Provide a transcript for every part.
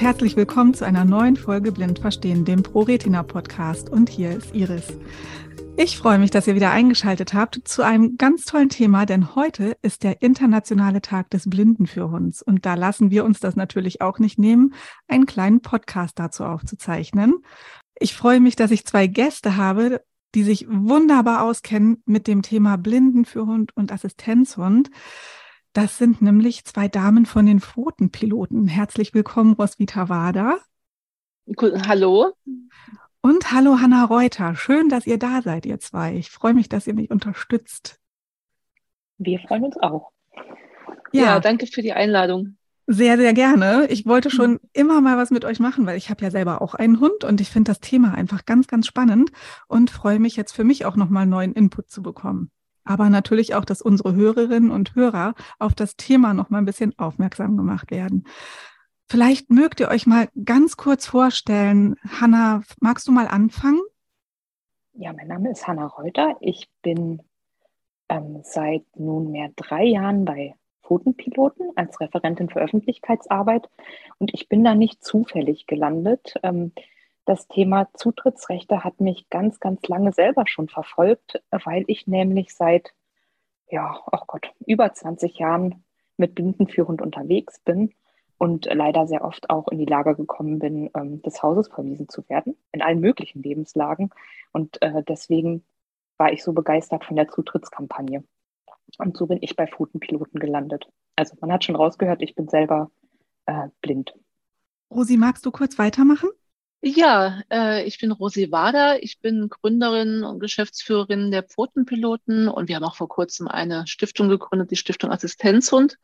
herzlich willkommen zu einer neuen Folge Blind Verstehen, dem ProRetina Podcast. Und hier ist Iris. Ich freue mich, dass ihr wieder eingeschaltet habt zu einem ganz tollen Thema, denn heute ist der internationale Tag des Blindenführhunds. Und da lassen wir uns das natürlich auch nicht nehmen, einen kleinen Podcast dazu aufzuzeichnen. Ich freue mich, dass ich zwei Gäste habe, die sich wunderbar auskennen mit dem Thema Blindenführhund und Assistenzhund. Das sind nämlich zwei Damen von den Pfotenpiloten. Herzlich willkommen, Roswitha Wader. Hallo. Und hallo, Hanna Reuter. Schön, dass ihr da seid, ihr zwei. Ich freue mich, dass ihr mich unterstützt. Wir freuen uns auch. Ja, ja danke für die Einladung. Sehr, sehr gerne. Ich wollte schon immer mal was mit euch machen, weil ich habe ja selber auch einen Hund und ich finde das Thema einfach ganz, ganz spannend und freue mich jetzt für mich auch nochmal neuen Input zu bekommen aber natürlich auch, dass unsere Hörerinnen und Hörer auf das Thema noch mal ein bisschen aufmerksam gemacht werden. Vielleicht mögt ihr euch mal ganz kurz vorstellen. Hanna, magst du mal anfangen? Ja, mein Name ist Hanna Reuter. Ich bin ähm, seit nunmehr drei Jahren bei Pfotenpiloten als Referentin für Öffentlichkeitsarbeit und ich bin da nicht zufällig gelandet. Ähm, das Thema Zutrittsrechte hat mich ganz, ganz lange selber schon verfolgt, weil ich nämlich seit, ja, oh Gott, über 20 Jahren mit Blindenführhund unterwegs bin und leider sehr oft auch in die Lage gekommen bin, ähm, des Hauses verwiesen zu werden, in allen möglichen Lebenslagen. Und äh, deswegen war ich so begeistert von der Zutrittskampagne. Und so bin ich bei Pfotenpiloten gelandet. Also man hat schon rausgehört, ich bin selber äh, blind. Rosi, magst du kurz weitermachen? Ja, äh, ich bin Rosi Wader. Ich bin Gründerin und Geschäftsführerin der Pfotenpiloten und wir haben auch vor kurzem eine Stiftung gegründet, die Stiftung Assistenzhund.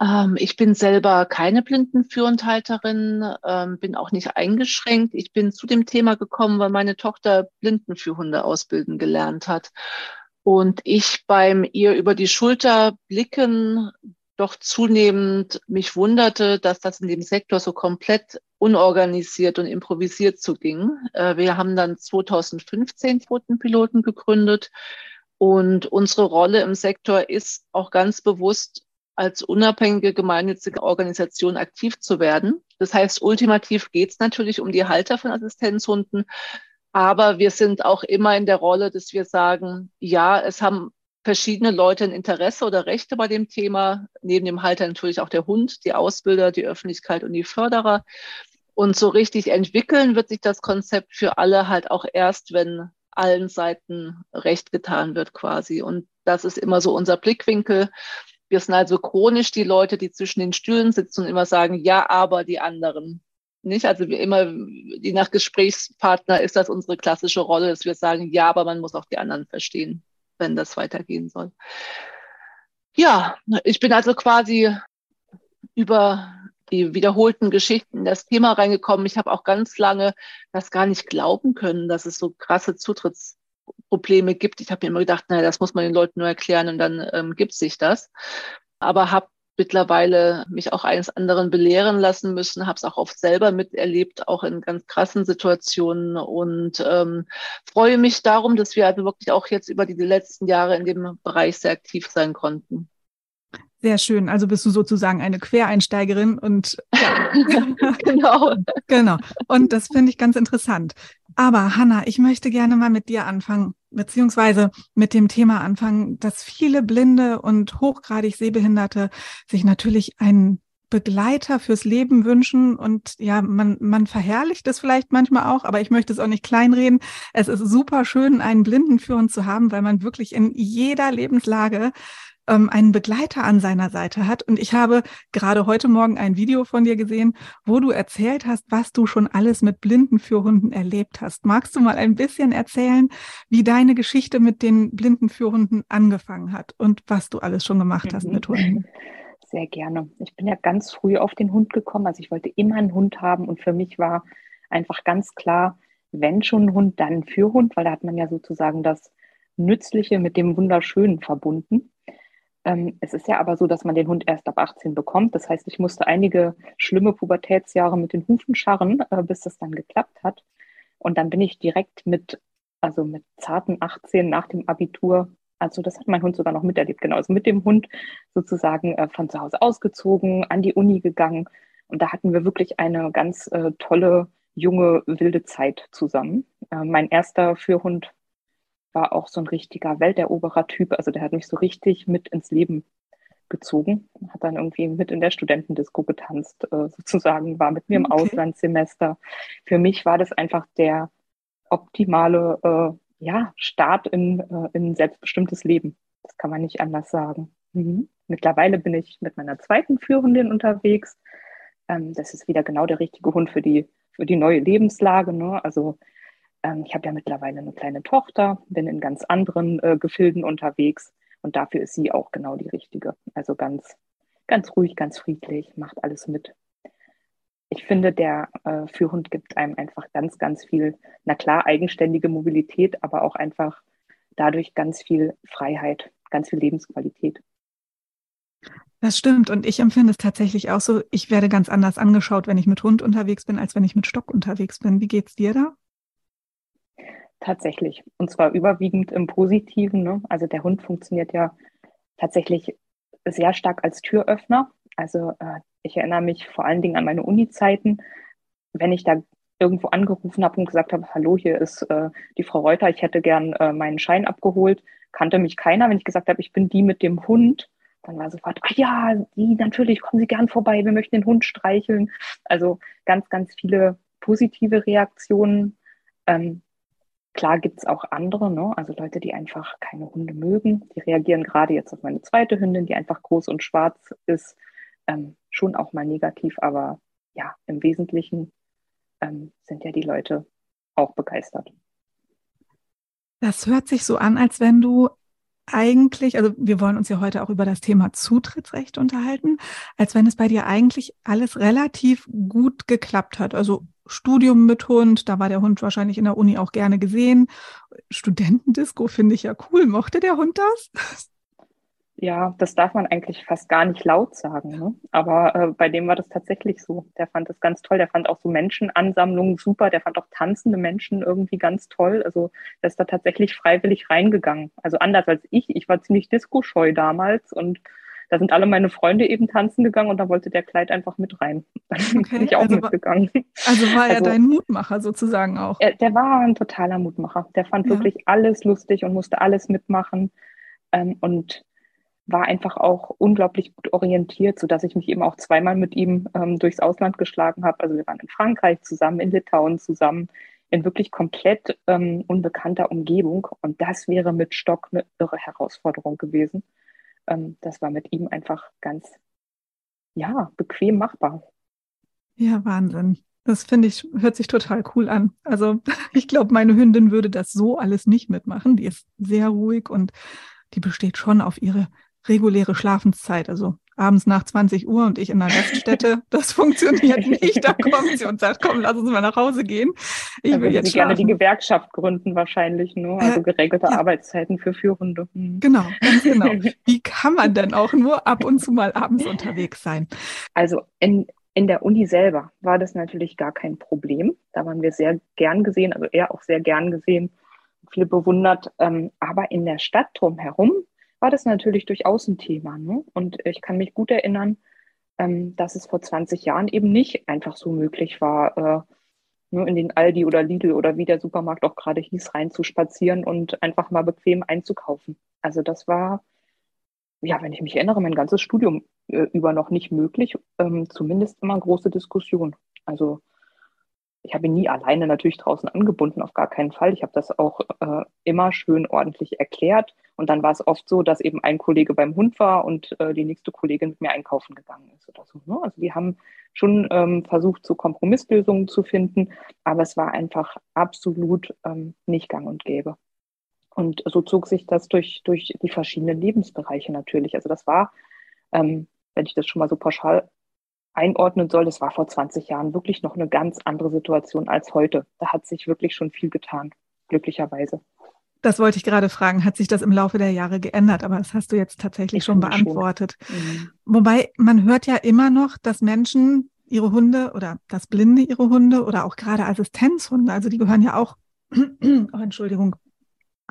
Ähm, ich bin selber keine Blindenführendhalterin, ähm, bin auch nicht eingeschränkt. Ich bin zu dem Thema gekommen, weil meine Tochter Blindenführhunde ausbilden gelernt hat. Und ich beim ihr über die Schulter blicken doch zunehmend mich wunderte, dass das in dem Sektor so komplett unorganisiert und improvisiert zuging. Äh, wir haben dann 2015 Quotenpiloten gegründet und unsere Rolle im Sektor ist auch ganz bewusst als unabhängige gemeinnützige Organisation aktiv zu werden. Das heißt, ultimativ geht es natürlich um die Halter von Assistenzhunden, aber wir sind auch immer in der Rolle, dass wir sagen, ja, es haben verschiedene Leute ein Interesse oder Rechte bei dem Thema. Neben dem Halter natürlich auch der Hund, die Ausbilder, die Öffentlichkeit und die Förderer. Und so richtig entwickeln wird sich das Konzept für alle halt auch erst, wenn allen Seiten recht getan wird quasi. Und das ist immer so unser Blickwinkel. Wir sind also chronisch die Leute, die zwischen den Stühlen sitzen und immer sagen, ja, aber die anderen. Nicht? Also wir immer, je nach Gesprächspartner ist das unsere klassische Rolle, dass wir sagen, ja, aber man muss auch die anderen verstehen wenn das weitergehen soll. Ja, ich bin also quasi über die wiederholten Geschichten in das Thema reingekommen. Ich habe auch ganz lange das gar nicht glauben können, dass es so krasse Zutrittsprobleme gibt. Ich habe mir immer gedacht, naja, das muss man den Leuten nur erklären und dann ähm, gibt sich das. Aber habe mittlerweile mich auch eines anderen belehren lassen müssen, habe es auch oft selber miterlebt, auch in ganz krassen Situationen und ähm, freue mich darum, dass wir also wirklich auch jetzt über die letzten Jahre in dem Bereich sehr aktiv sein konnten. Sehr schön. Also bist du sozusagen eine Quereinsteigerin und ja. genau. genau. Und das finde ich ganz interessant. Aber Hanna, ich möchte gerne mal mit dir anfangen, beziehungsweise mit dem Thema anfangen, dass viele Blinde und hochgradig Sehbehinderte sich natürlich einen Begleiter fürs Leben wünschen und ja, man, man verherrlicht es vielleicht manchmal auch, aber ich möchte es auch nicht kleinreden. Es ist super schön, einen Blinden für uns zu haben, weil man wirklich in jeder Lebenslage ähm, einen Begleiter an seiner Seite hat. Und ich habe gerade heute Morgen ein Video von dir gesehen, wo du erzählt hast, was du schon alles mit Blinden für Hunden erlebt hast. Magst du mal ein bisschen erzählen, wie deine Geschichte mit den Blinden für Hunden angefangen hat und was du alles schon gemacht mhm. hast mit Hunden? Sehr gerne. Ich bin ja ganz früh auf den Hund gekommen. Also ich wollte immer einen Hund haben und für mich war einfach ganz klar, wenn schon ein Hund, dann ein Fürhund, weil da hat man ja sozusagen das Nützliche mit dem Wunderschönen verbunden. Ähm, es ist ja aber so, dass man den Hund erst ab 18 bekommt. Das heißt, ich musste einige schlimme Pubertätsjahre mit den Hufen scharren, äh, bis das dann geklappt hat. Und dann bin ich direkt mit, also mit zarten 18 nach dem Abitur, also das hat mein Hund sogar noch miterlebt, genau, also mit dem Hund sozusagen äh, von zu Hause ausgezogen, an die Uni gegangen Und da hatten wir wirklich eine ganz äh, tolle, junge, wilde Zeit zusammen. Äh, mein erster Führhund war auch so ein richtiger Welteroberer Typ. Also der hat mich so richtig mit ins Leben gezogen, hat dann irgendwie mit in der Studentendisco getanzt, äh, sozusagen, war mit mir im okay. Auslandssemester. Für mich war das einfach der optimale äh, ja, Start in, äh, in ein selbstbestimmtes Leben. Das kann man nicht anders sagen. Mhm. Mittlerweile bin ich mit meiner zweiten Führhundin unterwegs. Ähm, das ist wieder genau der richtige Hund für die, für die neue Lebenslage. Ne? Also ähm, ich habe ja mittlerweile eine kleine Tochter, bin in ganz anderen äh, Gefilden unterwegs und dafür ist sie auch genau die richtige. Also ganz, ganz ruhig, ganz friedlich, macht alles mit. Ich finde, der äh, Führhund gibt einem einfach ganz, ganz viel, na klar, eigenständige Mobilität, aber auch einfach dadurch ganz viel Freiheit, ganz viel Lebensqualität. Das stimmt. Und ich empfinde es tatsächlich auch so, ich werde ganz anders angeschaut, wenn ich mit Hund unterwegs bin, als wenn ich mit Stock unterwegs bin. Wie geht es dir da? Tatsächlich. Und zwar überwiegend im Positiven. Ne? Also der Hund funktioniert ja tatsächlich sehr stark als Türöffner. Also äh, ich erinnere mich vor allen Dingen an meine Uni-Zeiten, wenn ich da irgendwo angerufen habe und gesagt habe, hallo, hier ist äh, die Frau Reuter, ich hätte gern äh, meinen Schein abgeholt, kannte mich keiner. Wenn ich gesagt habe, ich bin die mit dem Hund, dann war sofort, ah ja, die, natürlich, kommen Sie gern vorbei, wir möchten den Hund streicheln. Also ganz, ganz viele positive Reaktionen. Ähm, Klar gibt es auch andere, ne? also Leute, die einfach keine Hunde mögen. Die reagieren gerade jetzt auf meine zweite Hündin, die einfach groß und schwarz ist, ähm, schon auch mal negativ. Aber ja, im Wesentlichen ähm, sind ja die Leute auch begeistert. Das hört sich so an, als wenn du eigentlich, also wir wollen uns ja heute auch über das Thema Zutrittsrecht unterhalten, als wenn es bei dir eigentlich alles relativ gut geklappt hat. Also Studium mit Hund, da war der Hund wahrscheinlich in der Uni auch gerne gesehen. Studentendisco finde ich ja cool. Mochte der Hund das? Ja, das darf man eigentlich fast gar nicht laut sagen. Ne? Aber äh, bei dem war das tatsächlich so. Der fand das ganz toll. Der fand auch so Menschenansammlungen super. Der fand auch tanzende Menschen irgendwie ganz toll. Also der ist da tatsächlich freiwillig reingegangen. Also anders als ich. Ich war ziemlich disco-scheu damals und da sind alle meine Freunde eben tanzen gegangen und da wollte der Kleid einfach mit rein. Dann okay, bin ich auch also mitgegangen. also war er also, dein Mutmacher sozusagen auch? Er, der war ein totaler Mutmacher. Der fand ja. wirklich alles lustig und musste alles mitmachen ähm, und war einfach auch unglaublich gut orientiert, sodass ich mich eben auch zweimal mit ihm ähm, durchs Ausland geschlagen habe. Also wir waren in Frankreich zusammen, in Litauen zusammen, in wirklich komplett ähm, unbekannter Umgebung. Und das wäre mit Stock eine irre Herausforderung gewesen ähm, das war mit ihm einfach ganz, ja, bequem machbar. Ja, Wahnsinn. Das finde ich, hört sich total cool an. Also ich glaube, meine Hündin würde das so alles nicht mitmachen. Die ist sehr ruhig und die besteht schon auf ihre reguläre Schlafenszeit. Also abends nach 20 Uhr und ich in einer Raststätte, das funktioniert nicht. Da kommt sie und sagt, komm, lass uns mal nach Hause gehen. Ich will jetzt sie gerne die Gewerkschaft gründen wahrscheinlich, nur ne? also äh, geregelte ja. Arbeitszeiten für Führhunde. Hm. Genau, ganz genau. Wie kann man denn auch nur ab und zu mal abends unterwegs sein? Also in, in der Uni selber war das natürlich gar kein Problem. Da waren wir sehr gern gesehen, also er auch sehr gern gesehen, viel bewundert. Ähm, aber in der Stadt drumherum war das natürlich durchaus ein Thema. Ne? Und ich kann mich gut erinnern, ähm, dass es vor 20 Jahren eben nicht einfach so möglich war, äh, nur in den Aldi oder Lidl oder wie der Supermarkt auch gerade hieß, reinzuspazieren und einfach mal bequem einzukaufen. Also das war, ja, wenn ich mich erinnere, mein ganzes Studium äh, über noch nicht möglich, ähm, zumindest immer große Diskussion. Also ich habe ihn nie alleine natürlich draußen angebunden, auf gar keinen Fall. Ich habe das auch äh, immer schön ordentlich erklärt. Und dann war es oft so, dass eben ein Kollege beim Hund war und äh, die nächste Kollegin mit mir einkaufen gegangen ist oder so. Ne? Also die haben schon ähm, versucht, so Kompromisslösungen zu finden, aber es war einfach absolut ähm, nicht gang und gäbe. Und so zog sich das durch, durch die verschiedenen Lebensbereiche natürlich. Also das war, ähm, wenn ich das schon mal so pauschal einordnen soll, das war vor 20 Jahren wirklich noch eine ganz andere Situation als heute. Da hat sich wirklich schon viel getan, glücklicherweise. Das wollte ich gerade fragen. Hat sich das im Laufe der Jahre geändert? Aber das hast du jetzt tatsächlich ich schon beantwortet. Schon. Mhm. Wobei man hört ja immer noch, dass Menschen ihre Hunde oder das Blinde ihre Hunde oder auch gerade Assistenzhunde, also die gehören ja auch, oh, Entschuldigung,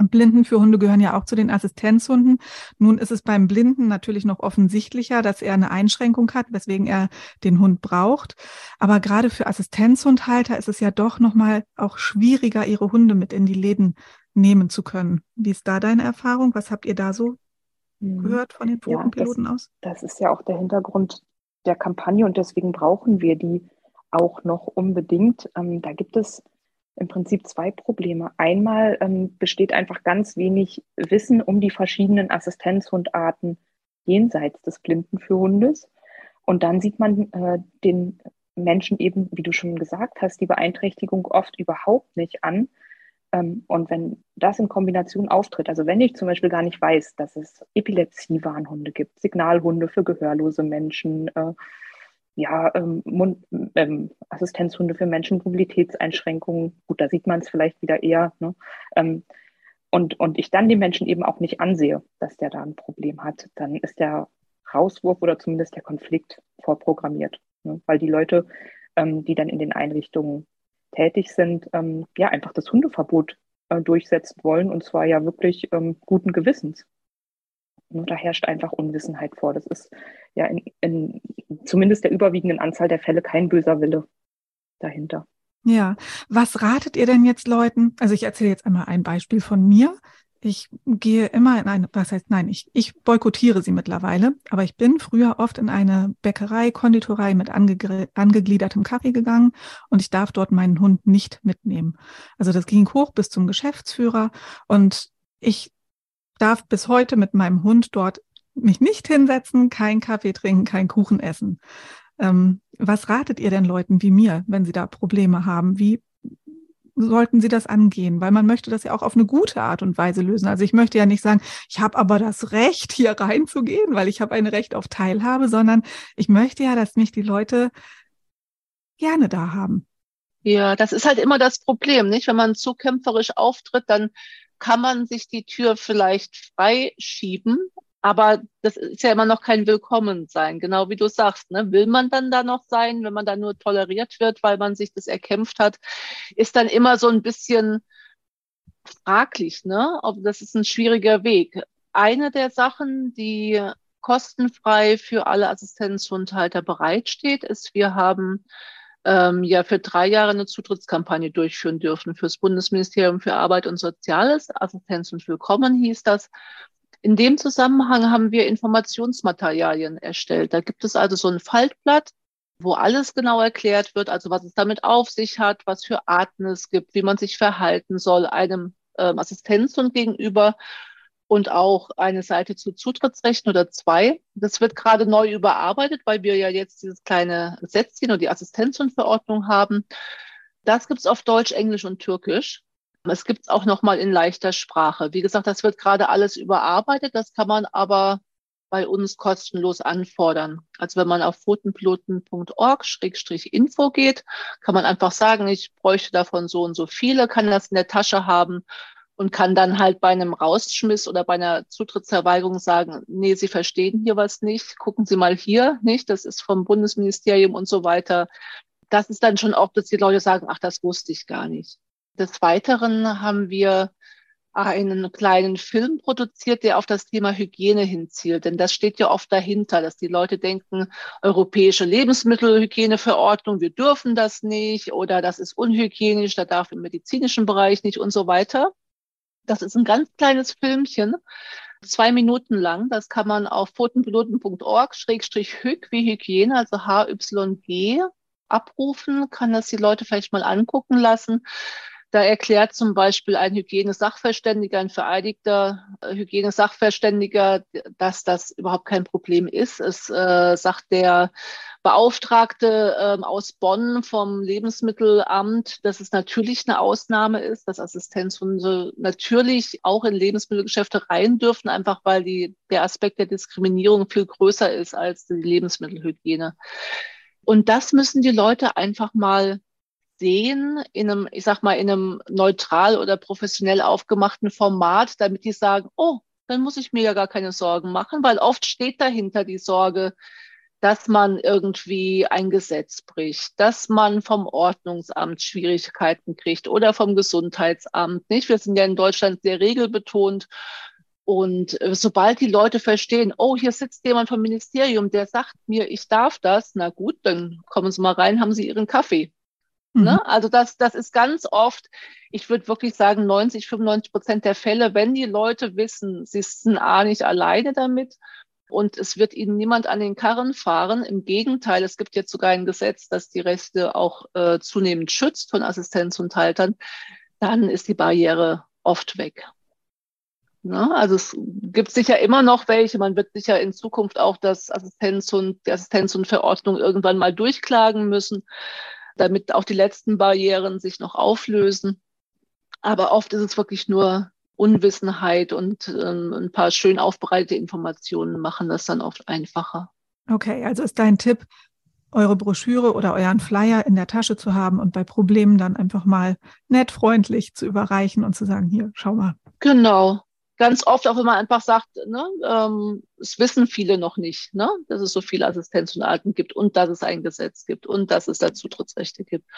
Blinden für Hunde gehören ja auch zu den Assistenzhunden. Nun ist es beim Blinden natürlich noch offensichtlicher, dass er eine Einschränkung hat, weswegen er den Hund braucht. Aber gerade für Assistenzhundhalter ist es ja doch nochmal auch schwieriger, ihre Hunde mit in die Läden nehmen zu können. Wie ist da deine Erfahrung? Was habt ihr da so mhm. gehört von den Pfotenpiloten ja, aus? Das ist ja auch der Hintergrund der Kampagne und deswegen brauchen wir die auch noch unbedingt. Ähm, da gibt es im Prinzip zwei Probleme. Einmal ähm, besteht einfach ganz wenig Wissen um die verschiedenen Assistenzhundarten jenseits des Blinden für Hundes. Und dann sieht man äh, den Menschen eben, wie du schon gesagt hast, die Beeinträchtigung oft überhaupt nicht an. Ähm, und wenn das in Kombination auftritt, also wenn ich zum Beispiel gar nicht weiß, dass es Epilepsie-Warnhunde gibt, Signalhunde für gehörlose Menschen, äh, ja, ähm, Mund, ähm, Assistenzhunde für Menschen Mobilitätseinschränkungen, gut, da sieht man es vielleicht wieder eher. Ne? Ähm, und, und ich dann den Menschen eben auch nicht ansehe, dass der da ein Problem hat, dann ist der Rauswurf oder zumindest der Konflikt vorprogrammiert. Ne? Weil die Leute, ähm, die dann in den Einrichtungen tätig sind, ähm, ja, einfach das Hundeverbot äh, durchsetzen wollen und zwar ja wirklich ähm, guten Gewissens. Da herrscht einfach Unwissenheit vor. Das ist ja in, in zumindest der überwiegenden Anzahl der Fälle kein böser Wille dahinter. Ja, was ratet ihr denn jetzt Leuten? Also ich erzähle jetzt einmal ein Beispiel von mir. Ich gehe immer in eine, was heißt nein, ich, ich boykottiere sie mittlerweile, aber ich bin früher oft in eine Bäckerei, Konditorei mit ange, angegliedertem Kaffee gegangen und ich darf dort meinen Hund nicht mitnehmen. Also das ging hoch bis zum Geschäftsführer und ich darf bis heute mit meinem Hund dort mich nicht hinsetzen, keinen Kaffee trinken, keinen Kuchen essen. Ähm, was ratet ihr denn Leuten wie mir, wenn sie da Probleme haben? Wie sollten sie das angehen? Weil man möchte das ja auch auf eine gute Art und Weise lösen. Also ich möchte ja nicht sagen, ich habe aber das Recht, hier reinzugehen, weil ich habe ein Recht auf Teilhabe, sondern ich möchte ja, dass mich die Leute gerne da haben. Ja, das ist halt immer das Problem, nicht? Wenn man zu kämpferisch auftritt, dann kann man sich die Tür vielleicht freischieben, aber das ist ja immer noch kein Willkommensein, genau wie du sagst. Ne? Will man dann da noch sein, wenn man da nur toleriert wird, weil man sich das erkämpft hat, ist dann immer so ein bisschen fraglich. Ne? Ob das ist ein schwieriger Weg. Eine der Sachen, die kostenfrei für alle Assistenzhundhalter bereitsteht, ist, wir haben ähm, ja für drei Jahre eine Zutrittskampagne durchführen dürfen für das Bundesministerium für Arbeit und Soziales. Assistenz und Willkommen hieß das. In dem Zusammenhang haben wir Informationsmaterialien erstellt. Da gibt es also so ein Faltblatt, wo alles genau erklärt wird, also was es damit auf sich hat, was für Arten es gibt, wie man sich verhalten soll einem ähm, Assistenzhund gegenüber und auch eine Seite zu Zutrittsrechten oder zwei. Das wird gerade neu überarbeitet, weil wir ja jetzt dieses kleine Sätzchen und die Assistenzhundverordnung haben. Das gibt es auf Deutsch, Englisch und Türkisch. Es gibt es auch nochmal in leichter Sprache. Wie gesagt, das wird gerade alles überarbeitet. Das kann man aber bei uns kostenlos anfordern. Also wenn man auf pfotenpiloten.org-info geht, kann man einfach sagen, ich bräuchte davon so und so viele, kann das in der Tasche haben und kann dann halt bei einem Rausschmiss oder bei einer Zutrittsverweigerung sagen, nee, Sie verstehen hier was nicht, gucken Sie mal hier, nicht, das ist vom Bundesministerium und so weiter. Das ist dann schon oft, dass die Leute sagen, ach, das wusste ich gar nicht. Des Weiteren haben wir einen kleinen Film produziert, der auf das Thema Hygiene hinzielt. Denn das steht ja oft dahinter, dass die Leute denken, europäische Lebensmittelhygieneverordnung, wir dürfen das nicht oder das ist unhygienisch, da darf im medizinischen Bereich nicht und so weiter. Das ist ein ganz kleines Filmchen, zwei Minuten lang. Das kann man auf pfotenpiloten.org, Schrägstrich Hyg wie Hygiene, also H-Y-G, abrufen, kann das die Leute vielleicht mal angucken lassen. Da erklärt zum Beispiel ein Hygienesachverständiger, ein vereidigter äh, Hygienesachverständiger, dass das überhaupt kein Problem ist. Es äh, sagt der Beauftragte äh, aus Bonn vom Lebensmittelamt, dass es natürlich eine Ausnahme ist, dass Assistenzhunde natürlich auch in Lebensmittelgeschäfte rein dürfen, einfach weil die, der Aspekt der Diskriminierung viel größer ist als die Lebensmittelhygiene. Und das müssen die Leute einfach mal sehen in einem, ich sag mal, in einem neutral oder professionell aufgemachten Format, damit die sagen, oh, dann muss ich mir ja gar keine Sorgen machen, weil oft steht dahinter die Sorge, dass man irgendwie ein Gesetz bricht, dass man vom Ordnungsamt Schwierigkeiten kriegt oder vom Gesundheitsamt. Nicht? Wir sind ja in Deutschland sehr regelbetont. Und äh, sobald die Leute verstehen, oh, hier sitzt jemand vom Ministerium, der sagt mir, ich darf das, na gut, dann kommen Sie mal rein, haben Sie Ihren Kaffee. Mhm. Ne? Also das, das ist ganz oft, ich würde wirklich sagen, 90, 95 Prozent der Fälle, wenn die Leute wissen, sie sind A nicht alleine damit und es wird ihnen niemand an den Karren fahren. Im Gegenteil, es gibt jetzt sogar ein Gesetz, das die Rechte auch äh, zunehmend schützt von Assistenzunterhaltern, dann ist die Barriere oft weg. Ne? Also es gibt sicher immer noch welche. Man wird sicher in Zukunft auch das Assistenz und die Assistenz und Verordnung irgendwann mal durchklagen müssen, damit auch die letzten Barrieren sich noch auflösen. Aber oft ist es wirklich nur Unwissenheit und ähm, ein paar schön aufbereitete Informationen machen das dann oft einfacher. Okay, also ist dein Tipp, eure Broschüre oder euren Flyer in der Tasche zu haben und bei Problemen dann einfach mal nett, freundlich zu überreichen und zu sagen, hier, schau mal. Genau, ganz oft auch, wenn man einfach sagt, ne, ähm, es wissen viele noch nicht, ne, dass es so viele Assistenz und Alten gibt und dass es ein Gesetz gibt und dass es da Zutrittsrechte gibt.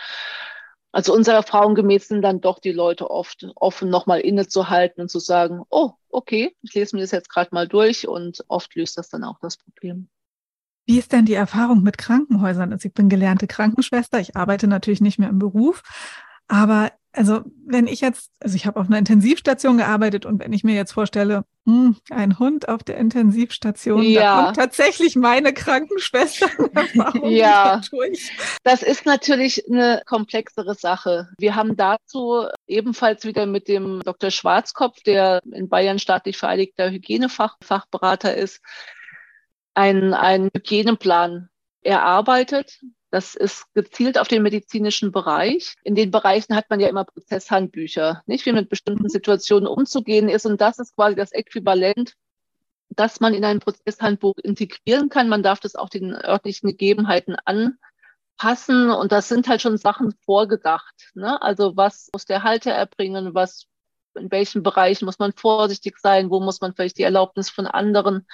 Also unserer Erfahrung gemäß sind dann doch die Leute oft offen, nochmal innezuhalten und zu sagen, oh, okay, ich lese mir das jetzt gerade mal durch und oft löst das dann auch das Problem. Wie ist denn die Erfahrung mit Krankenhäusern? Also ich bin gelernte Krankenschwester, ich arbeite natürlich nicht mehr im Beruf, aber also wenn ich jetzt, also ich habe auf einer Intensivstation gearbeitet und wenn ich mir jetzt vorstelle, hm, ein Hund auf der Intensivstation, ja. da kommt tatsächlich meine Krankenschwester. ja, das ist natürlich eine komplexere Sache. Wir haben dazu ebenfalls wieder mit dem Dr. Schwarzkopf, der in Bayern staatlich vereidigter Hygienefachberater ist, einen, einen Hygieneplan erarbeitet, das ist gezielt auf den medizinischen Bereich. In den Bereichen hat man ja immer Prozesshandbücher, nicht wie mit bestimmten Situationen umzugehen ist. Und das ist quasi das Äquivalent, dass man in ein Prozesshandbuch integrieren kann. Man darf das auch den örtlichen Gegebenheiten anpassen. Und das sind halt schon Sachen vorgedacht. Ne? Also was muss der Halter erbringen? Was, in welchen Bereichen muss man vorsichtig sein? Wo muss man vielleicht die Erlaubnis von anderen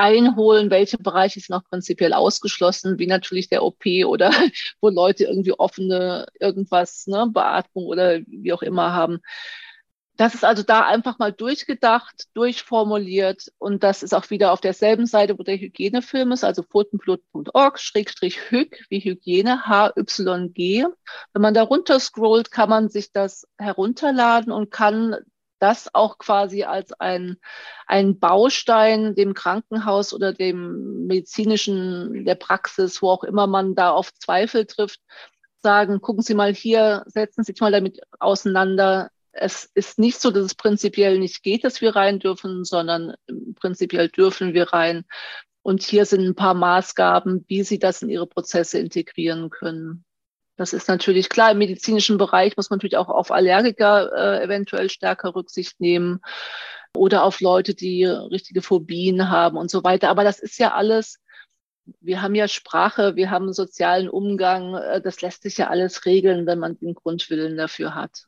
einholen, welche Bereiche sind auch prinzipiell ausgeschlossen, wie natürlich der OP oder wo Leute irgendwie offene irgendwas, ne, Beatmung oder wie auch immer haben. Das ist also da einfach mal durchgedacht, durchformuliert und das ist auch wieder auf derselben Seite, wo der Hygienefilm ist, also pfotenblut.org, Schrägstrich Hyg, wie Hygiene, H-Y-G. Wenn man da runter scrollt, kann man sich das herunterladen und kann das auch quasi als ein, ein Baustein dem Krankenhaus oder dem medizinischen, der Praxis, wo auch immer man da auf Zweifel trifft, sagen, gucken Sie mal hier, setzen Sie sich mal damit auseinander. Es ist nicht so, dass es prinzipiell nicht geht, dass wir rein dürfen, sondern prinzipiell dürfen wir rein. Und hier sind ein paar Maßgaben, wie Sie das in Ihre Prozesse integrieren können. Das ist natürlich klar. Im medizinischen Bereich muss man natürlich auch auf Allergiker äh, eventuell stärker Rücksicht nehmen oder auf Leute, die richtige Phobien haben und so weiter. Aber das ist ja alles, wir haben ja Sprache, wir haben sozialen Umgang. Äh, das lässt sich ja alles regeln, wenn man den Grundwillen dafür hat.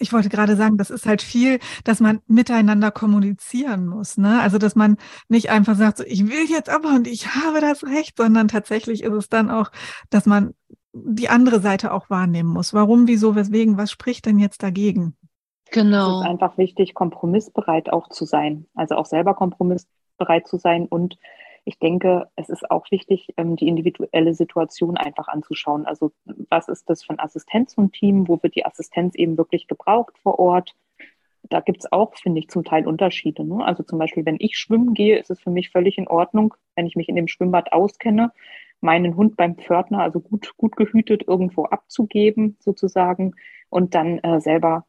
Ich wollte gerade sagen, das ist halt viel, dass man miteinander kommunizieren muss. Ne? Also, dass man nicht einfach sagt, so, ich will jetzt aber und ich habe das Recht, sondern tatsächlich ist es dann auch, dass man die andere Seite auch wahrnehmen muss. Warum, wieso, weswegen, was spricht denn jetzt dagegen? Genau. Es ist einfach wichtig, kompromissbereit auch zu sein, also auch selber kompromissbereit zu sein. Und ich denke, es ist auch wichtig, ähm, die individuelle Situation einfach anzuschauen. Also was ist das für ein Assistenz und Team? Wo wird die Assistenz eben wirklich gebraucht vor Ort? Da gibt es auch, finde ich, zum Teil Unterschiede. Ne? Also zum Beispiel, wenn ich schwimmen gehe, ist es für mich völlig in Ordnung, wenn ich mich in dem Schwimmbad auskenne, meinen Hund beim Pförtner, also gut, gut gehütet, irgendwo abzugeben, sozusagen, und dann äh, selber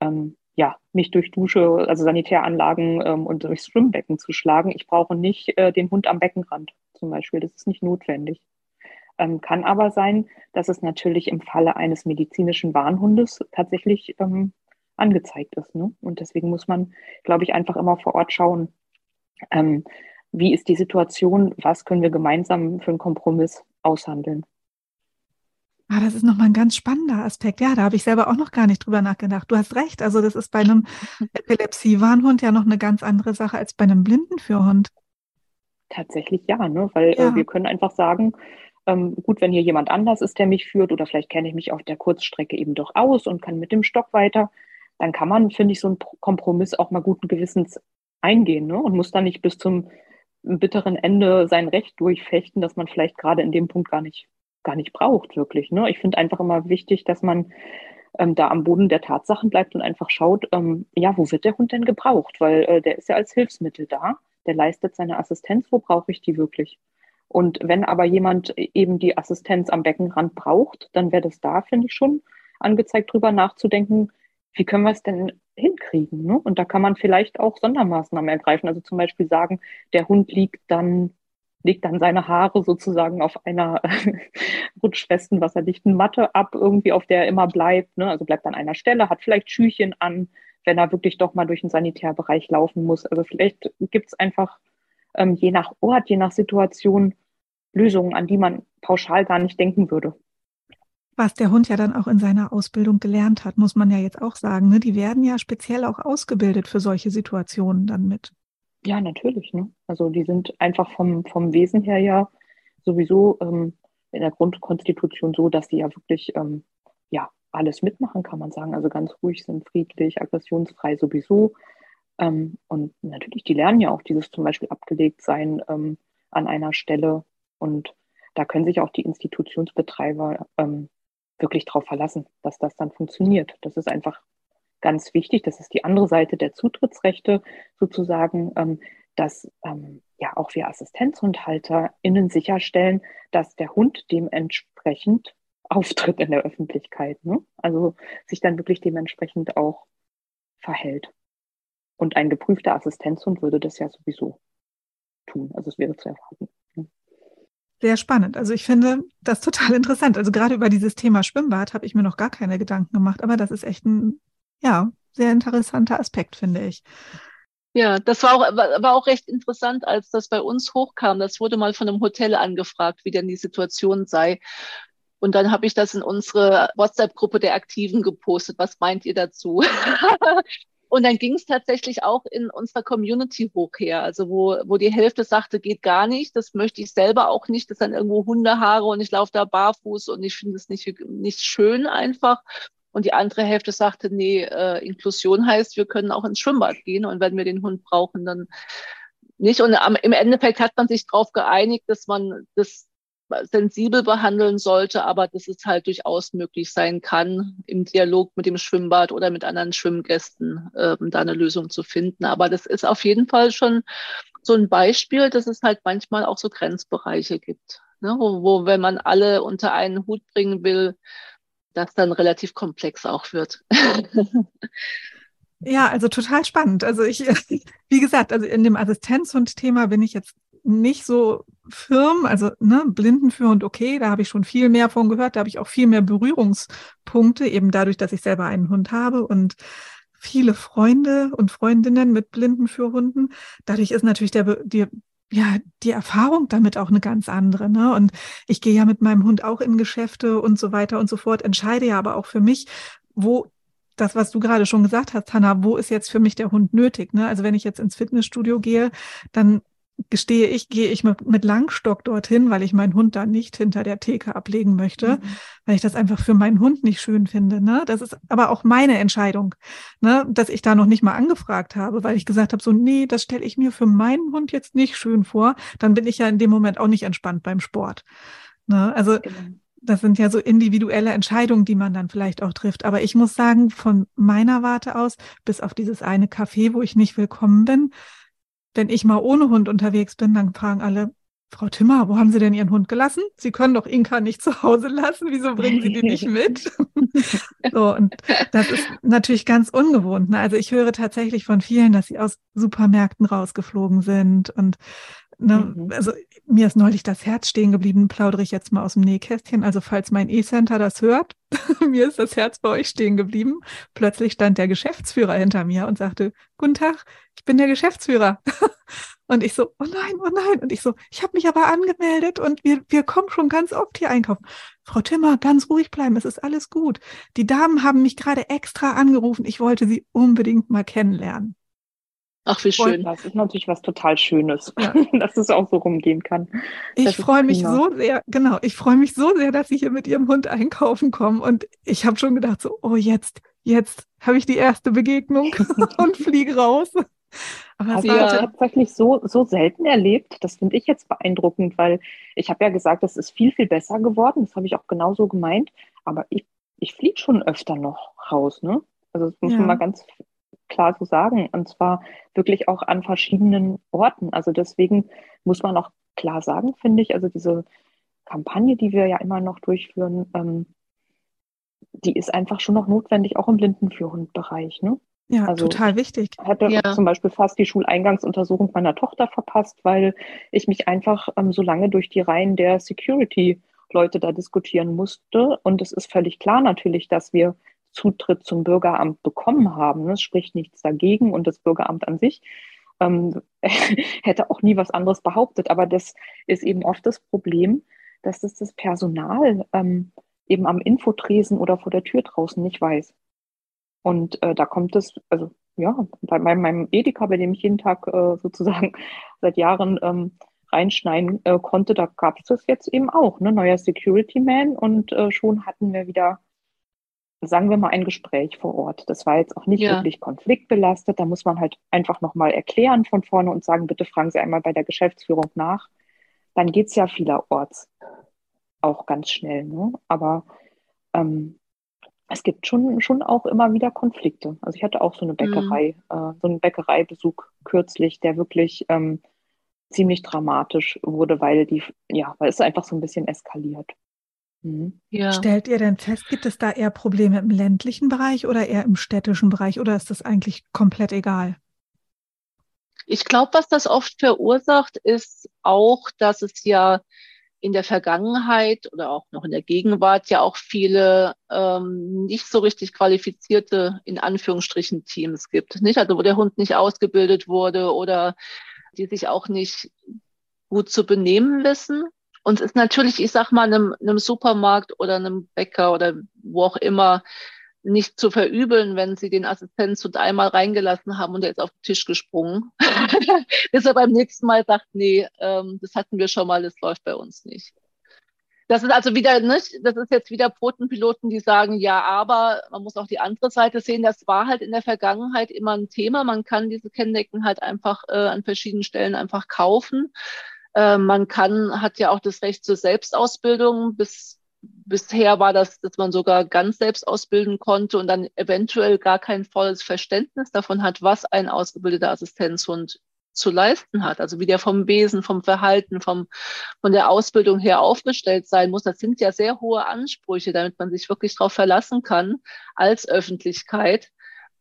ähm, ja, mich durch Dusche, also Sanitäranlagen ähm, und durchs Schwimmbecken zu schlagen. Ich brauche nicht äh, den Hund am Beckenrand zum Beispiel. Das ist nicht notwendig. Ähm, kann aber sein, dass es natürlich im Falle eines medizinischen Warnhundes tatsächlich ähm, angezeigt ist. Ne? Und deswegen muss man, glaube ich, einfach immer vor Ort schauen, ähm, wie ist die Situation, was können wir gemeinsam für einen Kompromiss aushandeln. Ah, das ist nochmal ein ganz spannender Aspekt. Ja, da habe ich selber auch noch gar nicht drüber nachgedacht. Du hast recht. Also das ist bei einem Epilepsie-Warnhund ja noch eine ganz andere Sache als bei einem Blindenführhund. Tatsächlich ja, ne? weil äh, ja. äh, wir können einfach sagen, ähm, gut, wenn hier jemand anders ist, der mich führt, oder vielleicht kenne ich mich auf der Kurzstrecke eben doch aus und kann mit dem Stock weiter, dann kann man, finde ich, so einen Kompromiss auch mal guten Gewissens eingehen ne? und muss dann nicht bis zum bitteren Ende sein Recht durchfechten, dass man vielleicht gerade in dem Punkt gar nicht, gar nicht braucht, wirklich. Ne? Ich finde einfach immer wichtig, dass man ähm, da am Boden der Tatsachen bleibt und einfach schaut, ähm, ja, wo wird der Hund denn gebraucht? Weil äh, der ist ja als Hilfsmittel da, der leistet seine Assistenz, wo brauche ich die wirklich? Und wenn aber jemand eben die Assistenz am Beckenrand braucht, dann wäre das da, finde ich, schon angezeigt, drüber nachzudenken, wie können wir es denn hinkriegen? Ne? Und da kann man vielleicht auch Sondermaßnahmen ergreifen. Also zum Beispiel sagen, der Hund liegt dann, legt dann seine Haare sozusagen auf einer rutschfesten, wasserdichten Matte ab, irgendwie auf der er immer bleibt. Ne? Also bleibt an einer Stelle, hat vielleicht Schüchen an, wenn er wirklich doch mal durch den Sanitärbereich laufen muss. Also vielleicht gibt es einfach ähm, je nach Ort, je nach Situation Lösungen, an die man pauschal gar nicht denken würde. Was der Hund ja dann auch in seiner Ausbildung gelernt hat, muss man ja jetzt auch sagen. Ne? Die werden ja speziell auch ausgebildet für solche Situationen dann mit. Ja, natürlich. Ne? Also die sind einfach vom, vom Wesen her ja sowieso ähm, in der Grundkonstitution so, dass die ja wirklich ähm, ja, alles mitmachen, kann man sagen. Also ganz ruhig sind, friedlich, aggressionsfrei sowieso. Ähm, und natürlich, die lernen ja auch dieses zum Beispiel abgelegt sein ähm, an einer Stelle. Und da können sich auch die Institutionsbetreiber ähm, wirklich darauf verlassen, dass das dann funktioniert. Das ist einfach ganz wichtig. Das ist die andere Seite der Zutrittsrechte sozusagen, ähm, dass ähm, ja auch wir AssistenzhundhalterInnen sicherstellen, dass der Hund dementsprechend auftritt in der Öffentlichkeit. Ne? Also sich dann wirklich dementsprechend auch verhält. Und ein geprüfter Assistenzhund würde das ja sowieso tun. Also es wäre zu erwarten. Sehr spannend. Also ich finde das total interessant. Also gerade über dieses Thema Schwimmbad habe ich mir noch gar keine Gedanken gemacht, aber das ist echt ein, ja, sehr interessanter Aspekt, finde ich. Ja, das war auch, war auch recht interessant, als das bei uns hochkam. Das wurde mal von einem Hotel angefragt, wie denn die Situation sei. Und dann habe ich das in unsere WhatsApp-Gruppe der Aktiven gepostet. Was meint ihr dazu? Und dann ging es tatsächlich auch in unserer Community hoch her, also wo, wo die Hälfte sagte, geht gar nicht, das möchte ich selber auch nicht, das sind irgendwo Hundehaare und ich laufe da barfuß und ich finde es nicht, nicht schön einfach. Und die andere Hälfte sagte, nee, äh, Inklusion heißt, wir können auch ins Schwimmbad gehen und wenn wir den Hund brauchen, dann nicht. Und am, im Endeffekt hat man sich darauf geeinigt, dass man das sensibel behandeln sollte, aber dass es halt durchaus möglich sein kann, im Dialog mit dem Schwimmbad oder mit anderen Schwimmgästen ähm, da eine Lösung zu finden. Aber das ist auf jeden Fall schon so ein Beispiel, dass es halt manchmal auch so Grenzbereiche gibt, ne, wo, wo, wenn man alle unter einen Hut bringen will, das dann relativ komplex auch wird. Ja, also total spannend. Also ich, wie gesagt, also in dem Assistenzhund-Thema bin ich jetzt nicht so firm, also ne, Blindenführend, okay, da habe ich schon viel mehr von gehört, da habe ich auch viel mehr Berührungspunkte, eben dadurch, dass ich selber einen Hund habe und viele Freunde und Freundinnen mit Blindenführhunden. Dadurch ist natürlich der, die, ja, die Erfahrung damit auch eine ganz andere. Ne? Und ich gehe ja mit meinem Hund auch in Geschäfte und so weiter und so fort, entscheide ja aber auch für mich, wo das, was du gerade schon gesagt hast, Hanna, wo ist jetzt für mich der Hund nötig? Ne? Also wenn ich jetzt ins Fitnessstudio gehe, dann gestehe ich, gehe ich mit, mit Langstock dorthin, weil ich meinen Hund da nicht hinter der Theke ablegen möchte, mhm. weil ich das einfach für meinen Hund nicht schön finde. Ne? Das ist aber auch meine Entscheidung, ne? dass ich da noch nicht mal angefragt habe, weil ich gesagt habe, so, nee, das stelle ich mir für meinen Hund jetzt nicht schön vor. Dann bin ich ja in dem Moment auch nicht entspannt beim Sport. Ne? Also genau. das sind ja so individuelle Entscheidungen, die man dann vielleicht auch trifft. Aber ich muss sagen, von meiner Warte aus, bis auf dieses eine Café, wo ich nicht willkommen bin, wenn ich mal ohne Hund unterwegs bin, dann fragen alle, Frau Timmer, wo haben Sie denn Ihren Hund gelassen? Sie können doch Inka nicht zu Hause lassen. Wieso bringen Sie die nicht mit? so, und das ist natürlich ganz ungewohnt. Ne? Also ich höre tatsächlich von vielen, dass sie aus Supermärkten rausgeflogen sind und Ne, mhm. Also mir ist neulich das Herz stehen geblieben, plaudere ich jetzt mal aus dem Nähkästchen. Also falls mein E-Center das hört, mir ist das Herz bei euch stehen geblieben. Plötzlich stand der Geschäftsführer hinter mir und sagte, guten Tag, ich bin der Geschäftsführer. und ich so, oh nein, oh nein. Und ich so, ich habe mich aber angemeldet und wir, wir kommen schon ganz oft hier einkaufen. Frau Timmer, ganz ruhig bleiben, es ist alles gut. Die Damen haben mich gerade extra angerufen, ich wollte sie unbedingt mal kennenlernen. Ach, wie schön. Das ist natürlich was total Schönes, ja. dass es auch so rumgehen kann. Ich freue mich so sehr, genau, ich freue mich so sehr, dass Sie hier mit Ihrem Hund einkaufen kommen. Und ich habe schon gedacht, so, oh, jetzt, jetzt habe ich die erste Begegnung und fliege raus. Aber du ja. tatsächlich so, so selten erlebt? Das finde ich jetzt beeindruckend, weil ich habe ja gesagt, es ist viel, viel besser geworden. Das habe ich auch genauso gemeint. Aber ich, ich fliege schon öfter noch raus. Ne? Also das muss ja. man mal ganz klar so sagen. Und zwar wirklich auch an verschiedenen Orten. Also deswegen muss man auch klar sagen, finde ich, also diese Kampagne, die wir ja immer noch durchführen, ähm, die ist einfach schon noch notwendig, auch im Blindenführungsbereich. Ne? Ja, also total wichtig. Ich hätte ja. zum Beispiel fast die Schuleingangsuntersuchung meiner Tochter verpasst, weil ich mich einfach ähm, so lange durch die Reihen der Security-Leute da diskutieren musste. Und es ist völlig klar natürlich, dass wir Zutritt zum Bürgeramt bekommen haben. Es spricht nichts dagegen und das Bürgeramt an sich ähm, hätte auch nie was anderes behauptet. Aber das ist eben oft das Problem, dass das das Personal ähm, eben am Infotresen oder vor der Tür draußen nicht weiß. Und äh, da kommt es, also ja, bei meinem, meinem Edeka, bei dem ich jeden Tag äh, sozusagen seit Jahren ähm, reinschneiden äh, konnte, da gab es das jetzt eben auch, ne? neuer Security Man und äh, schon hatten wir wieder, sagen wir mal, ein Gespräch vor Ort. Das war jetzt auch nicht ja. wirklich konfliktbelastet, da muss man halt einfach nochmal erklären von vorne und sagen, bitte fragen Sie einmal bei der Geschäftsführung nach. Dann geht es ja vielerorts auch ganz schnell, ne? aber ähm, es gibt schon, schon auch immer wieder Konflikte. Also ich hatte auch so eine Bäckerei, mhm. äh, so einen Bäckereibesuch kürzlich, der wirklich ähm, ziemlich dramatisch wurde, weil die, ja, weil es einfach so ein bisschen eskaliert. Mhm. Ja. Stellt ihr denn fest, gibt es da eher Probleme im ländlichen Bereich oder eher im städtischen Bereich oder ist das eigentlich komplett egal? Ich glaube, was das oft verursacht, ist auch, dass es ja in der Vergangenheit oder auch noch in der Gegenwart ja auch viele ähm, nicht so richtig qualifizierte, in Anführungsstrichen, Teams gibt. Nicht? Also wo der Hund nicht ausgebildet wurde oder die sich auch nicht gut zu benehmen wissen. Und es ist natürlich, ich sag mal, einem, einem Supermarkt oder einem Bäcker oder wo auch immer nicht zu verübeln, wenn sie den Assistenzhund einmal reingelassen haben und er ist auf den Tisch gesprungen. Bis er beim nächsten Mal sagt, nee, ähm, das hatten wir schon mal, das läuft bei uns nicht. Das ist also wieder, nicht, das ist jetzt wieder Potenpiloten, die sagen, ja, aber man muss auch die andere Seite sehen. Das war halt in der Vergangenheit immer ein Thema. Man kann diese Kenndecken halt einfach äh, an verschiedenen Stellen einfach kaufen. Äh, man kann, hat ja auch das Recht zur Selbstausbildung bis bisher war das, dass man sogar ganz selbst ausbilden konnte und dann eventuell gar kein volles Verständnis davon hat, was ein ausgebildeter Assistenzhund zu leisten hat. Also wie der vom Wesen, vom Verhalten, vom, von der Ausbildung her aufgestellt sein muss. Das sind ja sehr hohe Ansprüche, damit man sich wirklich darauf verlassen kann als Öffentlichkeit,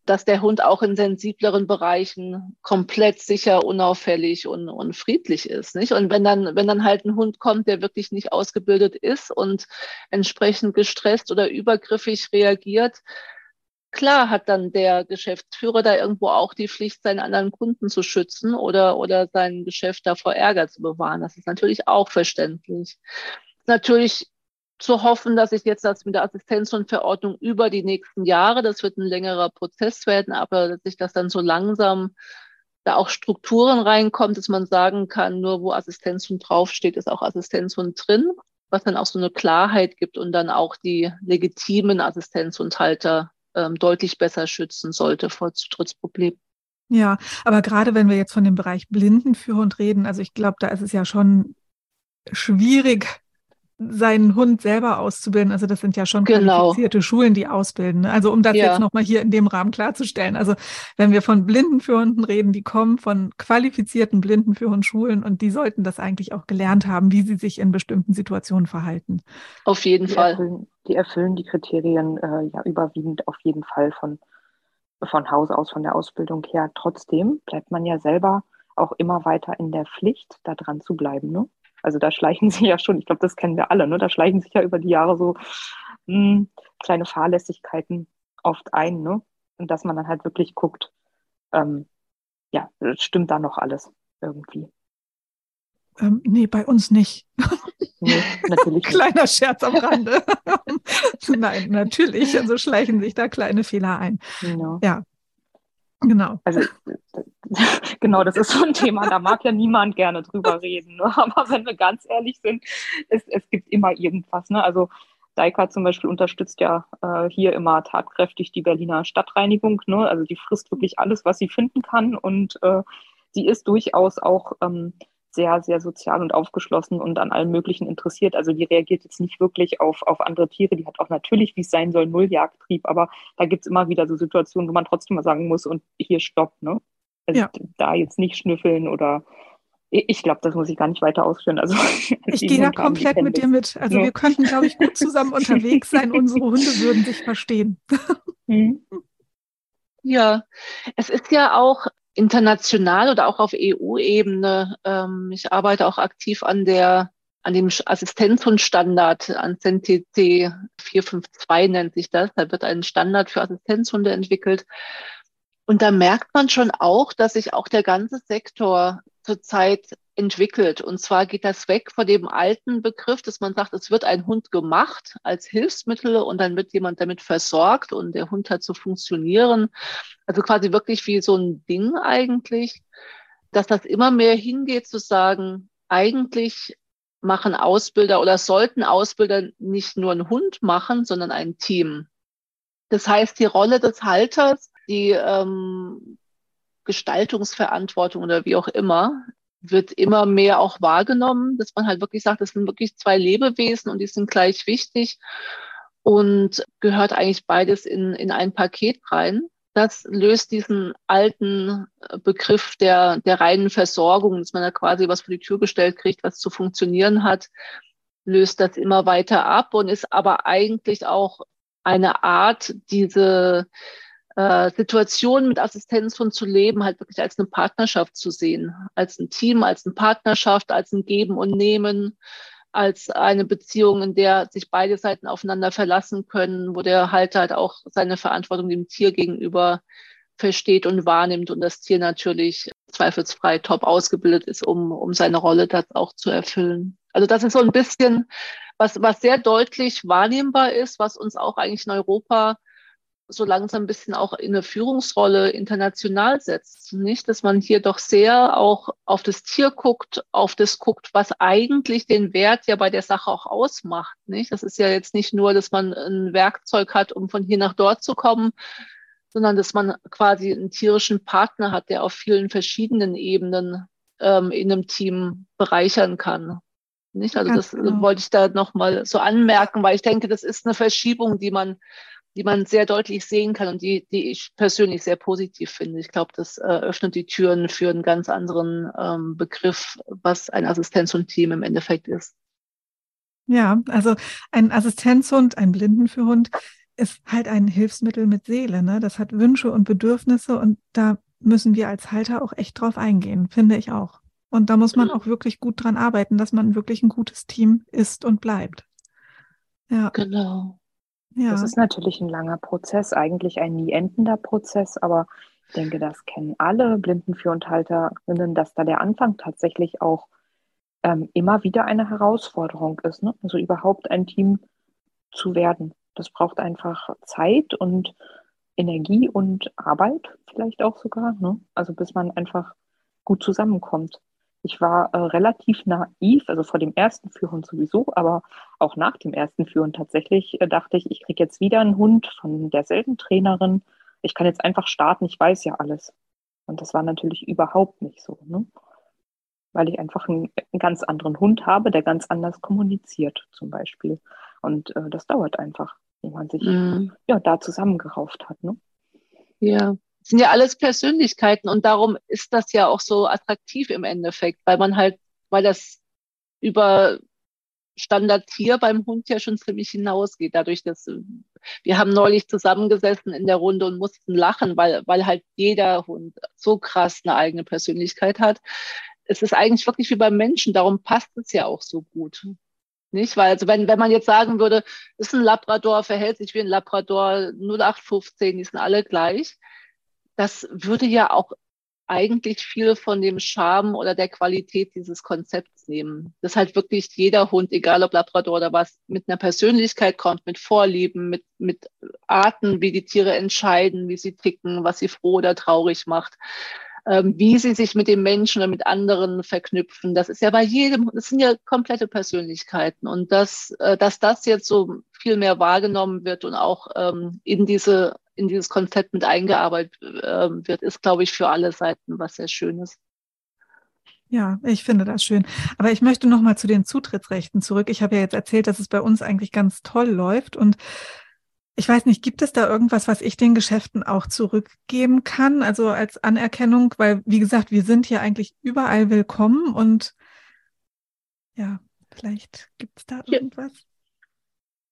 dass der Hund auch in sensibleren Bereichen komplett sicher, unauffällig und, und friedlich ist. Nicht? Und wenn dann, wenn dann halt ein Hund kommt, der wirklich nicht ausgebildet ist und entsprechend gestresst oder übergriffig reagiert, klar hat dann der Geschäftsführer da irgendwo auch die Pflicht, seinen anderen Kunden zu schützen oder, oder sein Geschäft davor Ärger zu bewahren. Das ist natürlich auch verständlich. Natürlich zu hoffen, dass sich jetzt das mit der Assistenzhundverordnung über die nächsten Jahre, das wird ein längerer Prozess werden, aber dass sich das dann so langsam da auch Strukturen reinkommt, dass man sagen kann, nur wo Assistenzhund draufsteht, ist auch Assistenzhund drin, was dann auch so eine Klarheit gibt und dann auch die legitimen Assistenzhundhalter ähm, deutlich besser schützen sollte vor Zutrittsproblemen. Ja, aber gerade wenn wir jetzt von dem Bereich Blindenführhund reden, also ich glaube, da ist es ja schon schwierig, seinen Hund selber auszubilden. Also das sind ja schon genau. qualifizierte Schulen, die ausbilden. Ne? Also um das ja. jetzt nochmal hier in dem Rahmen klarzustellen. Also wenn wir von Blindenführhunden reden, die kommen von qualifizierten Blindenführhundschulen und die sollten das eigentlich auch gelernt haben, wie sie sich in bestimmten Situationen verhalten. Auf jeden die Fall. Erfüllen, die erfüllen die Kriterien äh, ja überwiegend auf jeden Fall von, von Haus aus, von der Ausbildung her. Trotzdem bleibt man ja selber auch immer weiter in der Pflicht, da dran zu bleiben. Ne? Also da schleichen sich ja schon, ich glaube, das kennen wir alle, ne? da schleichen sich ja über die Jahre so mh, hm, kleine Fahrlässigkeiten oft ein. Ne? Und dass man dann halt wirklich guckt, ähm, ja, stimmt da noch alles irgendwie. Ähm, nee, bei uns nicht. Nee, natürlich nicht. Kleiner Scherz am Rande. Nein, natürlich. Also schleichen sich da kleine Fehler ein. Genau. Ja. Genau. Also genau, das ist so ein Thema, da mag ja niemand gerne drüber reden. Ne? Aber wenn wir ganz ehrlich sind, es, es gibt immer irgendwas. Ne? Also Daika zum Beispiel unterstützt ja äh, hier immer tatkräftig die Berliner Stadtreinigung. Ne? Also die frisst wirklich alles, was sie finden kann. Und äh, sie ist durchaus auch ähm, sehr, sehr sozial und aufgeschlossen und an allem Möglichen interessiert. Also die reagiert jetzt nicht wirklich auf, auf andere Tiere. Die hat auch natürlich, wie es sein soll, null Jagdtrieb. Aber da gibt es immer wieder so Situationen, wo man trotzdem mal sagen muss, und hier stoppt. Ne? Also ja. da jetzt nicht schnüffeln oder ich glaube, das muss ich gar nicht weiter ausführen. Also ich gehe da komplett mit dir mit. Also ja. wir könnten, glaube ich, gut zusammen unterwegs sein. Unsere Hunde würden sich verstehen. Mhm. Ja, es ist ja auch international oder auch auf EU-Ebene. Ähm, ich arbeite auch aktiv an der an dem Assistenzhundstandard, an CNTC 452 nennt sich das. Da wird ein Standard für Assistenzhunde entwickelt. Und da merkt man schon auch, dass sich auch der ganze Sektor zurzeit entwickelt. Und zwar geht das weg von dem alten Begriff, dass man sagt, es wird ein Hund gemacht als Hilfsmittel und dann wird jemand damit versorgt und der Hund hat zu funktionieren. Also quasi wirklich wie so ein Ding eigentlich, dass das immer mehr hingeht zu sagen, eigentlich machen Ausbilder oder sollten Ausbilder nicht nur einen Hund machen, sondern ein Team. Das heißt, die Rolle des Halters, die ähm, Gestaltungsverantwortung oder wie auch immer, wird immer mehr auch wahrgenommen, dass man halt wirklich sagt, das sind wirklich zwei Lebewesen und die sind gleich wichtig und gehört eigentlich beides in, in ein Paket rein. Das löst diesen alten Begriff der, der reinen Versorgung, dass man da quasi was vor die Tür gestellt kriegt, was zu funktionieren hat, löst das immer weiter ab und ist aber eigentlich auch eine Art, diese, äh, Situation mit Assistenzhund zu leben, halt wirklich als eine Partnerschaft zu sehen, als ein Team, als eine Partnerschaft, als ein Geben und Nehmen, als eine Beziehung, in der sich beide Seiten aufeinander verlassen können, wo der Halter halt auch seine Verantwortung dem Tier gegenüber versteht und wahrnimmt und das Tier natürlich zweifelsfrei top ausgebildet ist, um, um seine Rolle das auch zu erfüllen. Also das ist so ein bisschen, was, was sehr deutlich wahrnehmbar ist, was uns auch eigentlich in Europa so langsam ein bisschen auch in eine Führungsrolle international setzt. Nicht, dass man hier doch sehr auch auf das Tier guckt, auf das guckt, was eigentlich den Wert ja bei der Sache auch ausmacht. Nicht? Das ist ja jetzt nicht nur, dass man ein Werkzeug hat, um von hier nach dort zu kommen, sondern dass man quasi einen tierischen Partner hat, der auf vielen verschiedenen Ebenen ähm, in einem Team bereichern kann. Nicht? Also das genau. wollte ich da nochmal so anmerken, weil ich denke, das ist eine Verschiebung, die man die man sehr deutlich sehen kann und die, die ich persönlich sehr positiv finde. Ich glaube, das äh, öffnet die Türen für einen ganz anderen ähm, Begriff, was ein Assistenzhund-Team im Endeffekt ist. Ja, also ein Assistenzhund, ein Blindenführhund ist halt ein Hilfsmittel mit Seele. Ne? Das hat Wünsche und Bedürfnisse und da müssen wir als Halter auch echt drauf eingehen, finde ich auch. Und da muss man auch wirklich gut dran arbeiten, dass man wirklich ein gutes Team ist und bleibt. Ja. Genau. Ja. Das ist natürlich ein langer Prozess, eigentlich ein nie endender Prozess, aber ich denke, das kennen alle Blindenführunterhalterinnen, dass da der Anfang tatsächlich auch ähm, immer wieder eine Herausforderung ist. Ne? Also überhaupt ein Team zu werden. Das braucht einfach Zeit und Energie und Arbeit vielleicht auch sogar. Ne? Also bis man einfach gut zusammenkommt. Ich war äh, relativ naiv, also vor dem ersten Führen sowieso, aber auch nach dem ersten Führen tatsächlich äh, dachte ich, ich kriege jetzt wieder einen Hund von derselben Trainerin. Ich kann jetzt einfach starten, ich weiß ja alles. Und das war natürlich überhaupt nicht so, ne? weil ich einfach einen, einen, ganz anderen Hund habe, der ganz anders kommuniziert zum Beispiel. Und äh, das dauert einfach, wie man sich mhm. ja, da zusammengerauft hat. Ne? Ja, sind ja alles Persönlichkeiten und darum ist das ja auch so attraktiv im Endeffekt, weil man halt, weil das über Standard hier beim Hund ja schon ziemlich hinausgeht. Dadurch, dass wir haben neulich zusammengesessen in der Runde und mussten lachen, weil, weil halt jeder Hund so krass eine eigene Persönlichkeit hat. Es ist eigentlich wirklich wie beim Menschen, darum passt es ja auch so gut. Nicht? Weil, also wenn, wenn man jetzt sagen würde, ist ein Labrador, verhält sich wie ein Labrador 0815, die sind alle gleich, das würde ja auch eigentlich viel von dem Charme oder der Qualität dieses Konzepts nehmen. Dass halt wirklich jeder Hund, egal ob Labrador oder was, mit einer Persönlichkeit kommt, mit Vorlieben, mit, mit Arten, wie die Tiere entscheiden, wie sie ticken, was sie froh oder traurig macht ähm, wie sie sich mit dem Menschen oder mit anderen verknüpfen. Das ist ja bei jedem, das sind ja komplette Persönlichkeiten. Und dass, äh, dass das jetzt so viel mehr wahrgenommen wird und auch ähm, in diese in dieses Konzept mit eingearbeitet äh, wird, ist, glaube ich, für alle Seiten was sehr Schönes. Ja, ich finde das schön. Aber ich möchte noch mal zu den Zutrittsrechten zurück. Ich habe ja jetzt erzählt, dass es bei uns eigentlich ganz toll läuft und ich weiß nicht, gibt es da irgendwas, was ich den Geschäften auch zurückgeben kann? Also als Anerkennung, weil, wie gesagt, wir sind hier eigentlich überall willkommen und ja, vielleicht gibt es da irgendwas.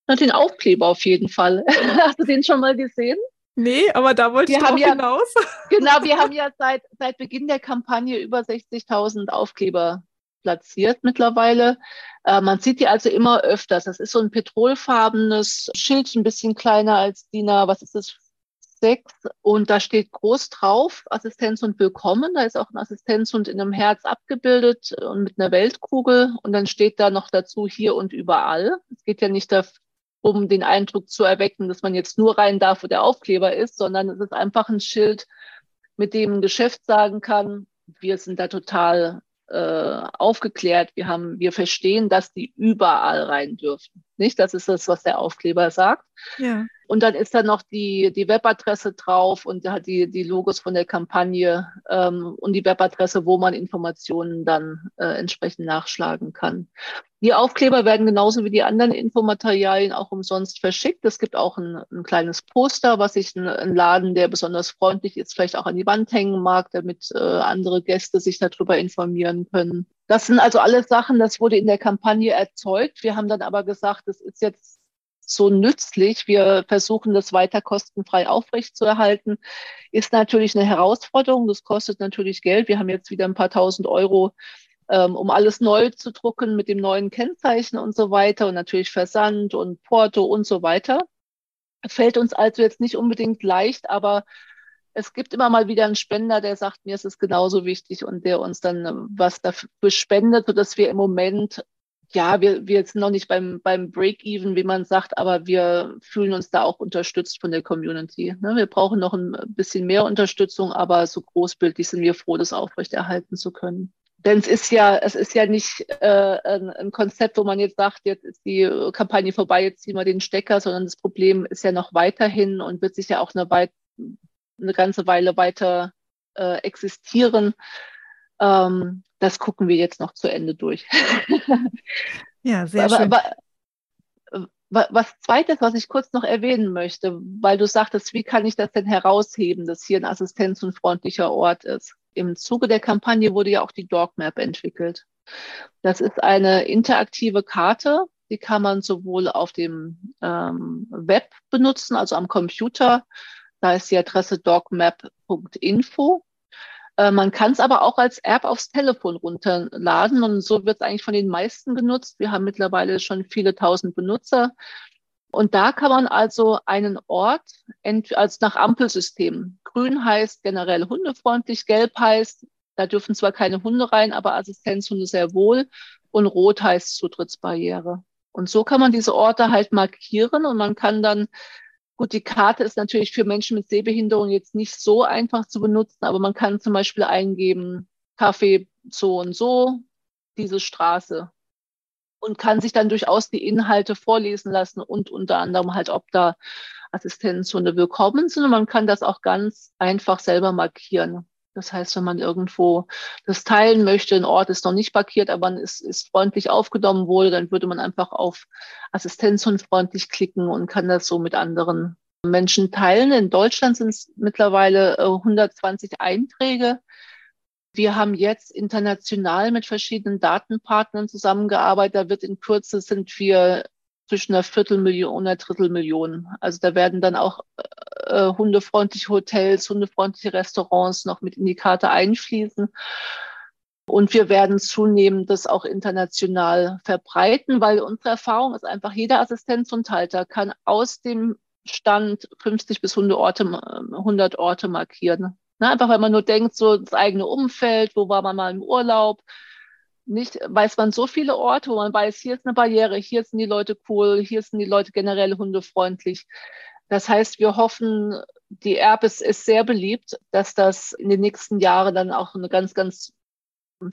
Ja. Den Aufkleber auf jeden Fall. Hast du den schon mal gesehen? Nee, aber da wollte wir ich haben ja, hinaus. Genau, wir haben ja seit, seit Beginn der Kampagne über 60.000 Aufkleber platziert mittlerweile. Äh, man sieht die also immer öfters. Das ist so ein petrolfarbenes Schild, ein bisschen kleiner als DIN A, was ist das? Sechs. Und da steht groß drauf, Assistenz und Willkommen. Da ist auch ein Assistenzhund in einem Herz abgebildet und mit einer Weltkugel. Und dann steht da noch dazu hier und überall. Es geht ja nicht darum, den Eindruck zu erwecken, dass man jetzt nur rein darf, wo der Aufkleber ist, sondern es ist einfach ein Schild, mit dem ein Geschäft sagen kann, wir sind da total äh, aufgeklärt. Wir haben, wir verstehen, dass die überall rein dürfen. Nicht? Das ist das, was der Aufkleber sagt. Ja. Und dann ist da noch die, die Webadresse drauf und hat die, die Logos von der Kampagne ähm, und die Webadresse, wo man Informationen dann äh, entsprechend nachschlagen kann. Die Aufkleber werden genauso wie die anderen Infomaterialien auch umsonst verschickt. Es gibt auch ein, ein kleines Poster, was sich ein, ein, Laden, der besonders freundlich ist, vielleicht auch an die Wand hängen mag, damit äh, andere Gäste sich darüber informieren können. Das sind also alles Sachen, das wurde in der Kampagne erzeugt. Wir haben dann aber gesagt, es ist jetzt so nützlich. Wir versuchen das weiter kostenfrei aufrechtzuerhalten. Ist natürlich eine Herausforderung. Das kostet natürlich Geld. Wir haben jetzt wieder ein paar tausend Euro, ähm, um alles neu zu drucken mit dem neuen Kennzeichen und so weiter und natürlich Versand und Porto und so weiter. Fällt uns also jetzt nicht unbedingt leicht, aber es gibt immer mal wieder einen Spender, der sagt, mir ist es genauso wichtig und der uns dann was dafür spendet, sodass wir im Moment ja, wir, wir sind noch nicht beim, beim Break-Even, wie man sagt, aber wir fühlen uns da auch unterstützt von der Community. Ne? Wir brauchen noch ein bisschen mehr Unterstützung, aber so großbildlich sind wir froh, das aufrechterhalten zu können. Denn es ist ja, es ist ja nicht äh, ein, ein, Konzept, wo man jetzt sagt, jetzt ist die Kampagne vorbei, jetzt ziehen wir den Stecker, sondern das Problem ist ja noch weiterhin und wird sich ja auch eine, weit, eine ganze Weile weiter äh, existieren. Ähm, das gucken wir jetzt noch zu Ende durch. ja, sehr aber, schön. Aber, was zweites, was ich kurz noch erwähnen möchte, weil du sagtest, wie kann ich das denn herausheben, dass hier ein assistenz- und freundlicher Ort ist? Im Zuge der Kampagne wurde ja auch die Dog Map entwickelt. Das ist eine interaktive Karte, die kann man sowohl auf dem ähm, Web benutzen, also am Computer. Da ist die Adresse dogmap.info äh, man kann es aber auch als App aufs Telefon runterladen und so wird es eigentlich von den meisten genutzt. Wir haben mittlerweile schon viele tausend Benutzer. Und da kann man also einen Ort als nach Ampelsystem. Grün heißt generell hundefreundlich, gelb heißt, da dürfen zwar keine Hunde rein, aber Assistenzhunde sehr wohl. Und rot heißt Zutrittsbarriere. Und so kann man diese Orte halt markieren und man kann dann Gut, die Karte ist natürlich für Menschen mit Sehbehinderung jetzt nicht so einfach zu benutzen, aber man kann zum Beispiel eingeben, Kaffee so und so, diese Straße und kann sich dann durchaus die Inhalte vorlesen lassen und unter anderem halt, ob da Assistenzhunde willkommen sind. Und man kann das auch ganz einfach selber markieren. Das heißt, wenn man irgendwo das teilen möchte, ein Ort ist noch nicht parkiert, aber man ist, ist freundlich aufgenommen wurde, dann würde man einfach auf Assistenzhund freundlich klicken und kann das so mit anderen Menschen teilen. In Deutschland sind es mittlerweile 120 äh, Einträge. Wir haben jetzt international mit verschiedenen Datenpartnern zusammengearbeitet. Da wird in Kürze sind wir zwischen einer Viertelmillion und einer Drittelmillion. Also da werden dann auch äh, hundefreundliche Hotels, hundefreundliche Restaurants noch mit in die Karte einfließen. Und wir werden zunehmend das auch international verbreiten, weil unsere Erfahrung ist einfach, jeder Assistenzhundhalter kann aus dem Stand 50 bis 100 Orte, 100 Orte markieren. Ne? Einfach weil man nur denkt, so das eigene Umfeld, wo war man mal im Urlaub, nicht, weiß man so viele Orte, wo man weiß, hier ist eine Barriere, hier sind die Leute cool, hier sind die Leute generell hundefreundlich. Das heißt, wir hoffen, die App ist, ist sehr beliebt, dass das in den nächsten Jahren dann auch eine ganz, ganz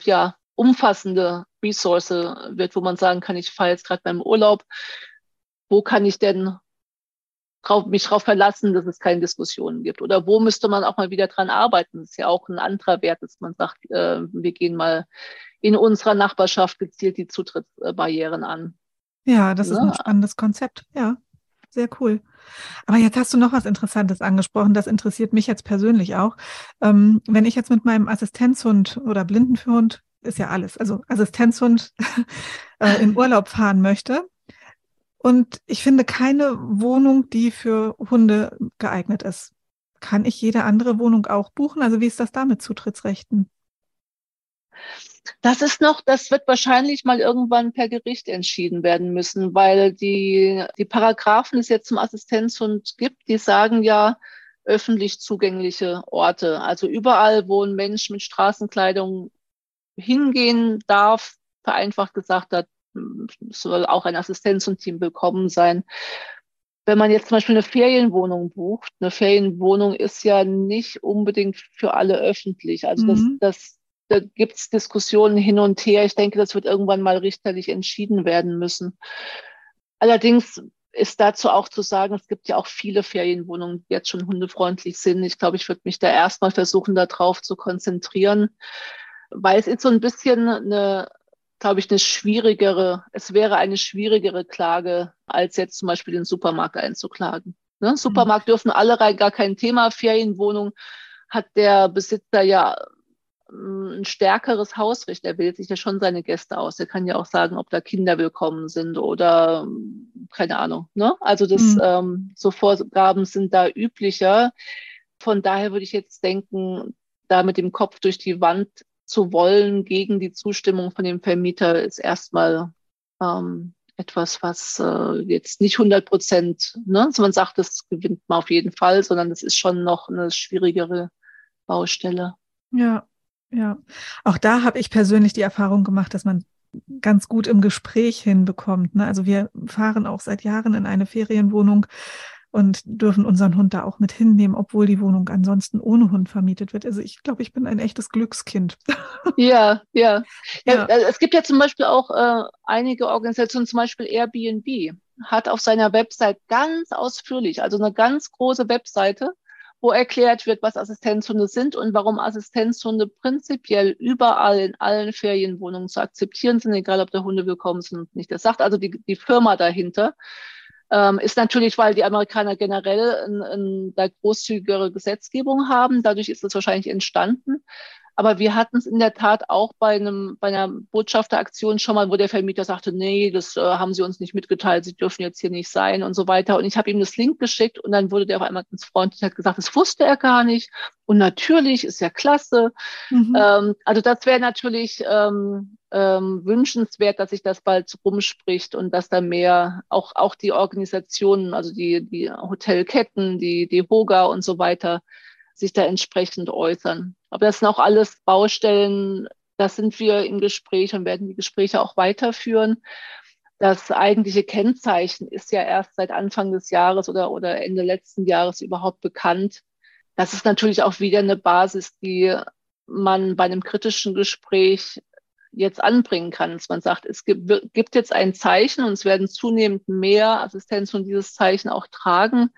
ja, umfassende Ressource wird, wo man sagen kann, ich fahre jetzt gerade beim Urlaub. Wo kann ich denn drauf, mich darauf verlassen, dass es keine Diskussionen gibt? Oder wo müsste man auch mal wieder dran arbeiten? Das ist ja auch ein anderer Wert, dass man sagt, äh, wir gehen mal in unserer Nachbarschaft gezielt die Zutrittsbarrieren an. Ja, das ja. ist ein spannendes Konzept. Ja, sehr cool. Aber jetzt hast du noch was Interessantes angesprochen. Das interessiert mich jetzt persönlich auch. Ähm, wenn ich jetzt mit meinem Assistenzhund oder Blindenführhund, ist ja alles, also Assistenzhund äh, in Urlaub fahren möchte, und ich finde keine Wohnung, die für Hunde geeignet ist. Kann ich jede andere Wohnung auch buchen? Also wie ist das da mit Zutrittsrechten? Das ist noch, das wird wahrscheinlich mal irgendwann per Gericht entschieden werden müssen, weil die, die Paragraphen, die es jetzt zum Assistenzhund gibt, die sagen ja öffentlich zugängliche Orte. Also überall, wo ein Mensch mit Straßenkleidung hingehen darf, vereinfacht gesagt, da soll auch ein Assistenz und Team willkommen sein. Wenn man jetzt zum Beispiel eine Ferienwohnung bucht, eine Ferienwohnung ist ja nicht unbedingt für alle öffentlich. Also mhm. das, das, da gibt es Diskussionen hin und her. Ich denke, das wird irgendwann mal richterlich entschieden werden müssen. Allerdings ist dazu auch zu sagen, es gibt ja auch viele Ferienwohnungen, die jetzt schon hundefreundlich sind. Ich glaube, ich würde mich da erstmal versuchen, darauf zu konzentrieren, weil es ist so ein bisschen eine glaube ich, eine schwierigere, es wäre eine schwierigere Klage, als jetzt zum Beispiel den Supermarkt einzuklagen. Ne? Supermarkt mhm. dürfen alle rein, gar kein Thema. Ferienwohnung hat der Besitzer ja mm, ein stärkeres Hausrecht. Er wählt sich ja schon seine Gäste aus. Er kann ja auch sagen, ob da Kinder willkommen sind oder keine Ahnung. Ne? Also das, mhm. ähm, so Vorgaben sind da üblicher. Von daher würde ich jetzt denken, da mit dem Kopf durch die Wand zu wollen gegen die Zustimmung von dem Vermieter ist erstmal ähm, etwas, was äh, jetzt nicht 100 Prozent, ne? also man sagt, das gewinnt man auf jeden Fall, sondern das ist schon noch eine schwierigere Baustelle. Ja, ja. Auch da habe ich persönlich die Erfahrung gemacht, dass man ganz gut im Gespräch hinbekommt. Ne? Also wir fahren auch seit Jahren in eine Ferienwohnung und dürfen unseren Hund da auch mit hinnehmen, obwohl die Wohnung ansonsten ohne Hund vermietet wird. Also ich glaube, ich bin ein echtes Glückskind. Ja, ja. ja. ja äh, es gibt ja zum Beispiel auch äh, einige Organisationen, zum Beispiel Airbnb, hat auf seiner Website ganz ausführlich, also eine ganz große Webseite, wo erklärt wird, was Assistenzhunde sind und warum Assistenzhunde prinzipiell überall in allen Ferienwohnungen zu akzeptieren sind, egal ob der Hunde willkommen sind und nicht. Das sagt also die, die Firma dahinter. Ähm, ist natürlich, weil die Amerikaner generell eine großzügigere Gesetzgebung haben. Dadurch ist es wahrscheinlich entstanden. Aber wir hatten es in der Tat auch bei, einem, bei einer Botschafteraktion schon mal, wo der Vermieter sagte, nee, das äh, haben sie uns nicht mitgeteilt, sie dürfen jetzt hier nicht sein und so weiter. Und ich habe ihm das Link geschickt und dann wurde der auf einmal ins freundlich und hat gesagt, das wusste er gar nicht. Und natürlich ist ja klasse. Mhm. Ähm, also das wäre natürlich ähm, ähm, wünschenswert, dass sich das bald rumspricht und dass da mehr auch, auch die Organisationen, also die, die Hotelketten, die, die Hoga und so weiter, sich da entsprechend äußern. Aber das sind auch alles Baustellen, da sind wir im Gespräch und werden die Gespräche auch weiterführen. Das eigentliche Kennzeichen ist ja erst seit Anfang des Jahres oder, oder Ende letzten Jahres überhaupt bekannt. Das ist natürlich auch wieder eine Basis, die man bei einem kritischen Gespräch jetzt anbringen kann. Dass man sagt, es gibt, gibt jetzt ein Zeichen und es werden zunehmend mehr Assistenz und dieses Zeichen auch tragen.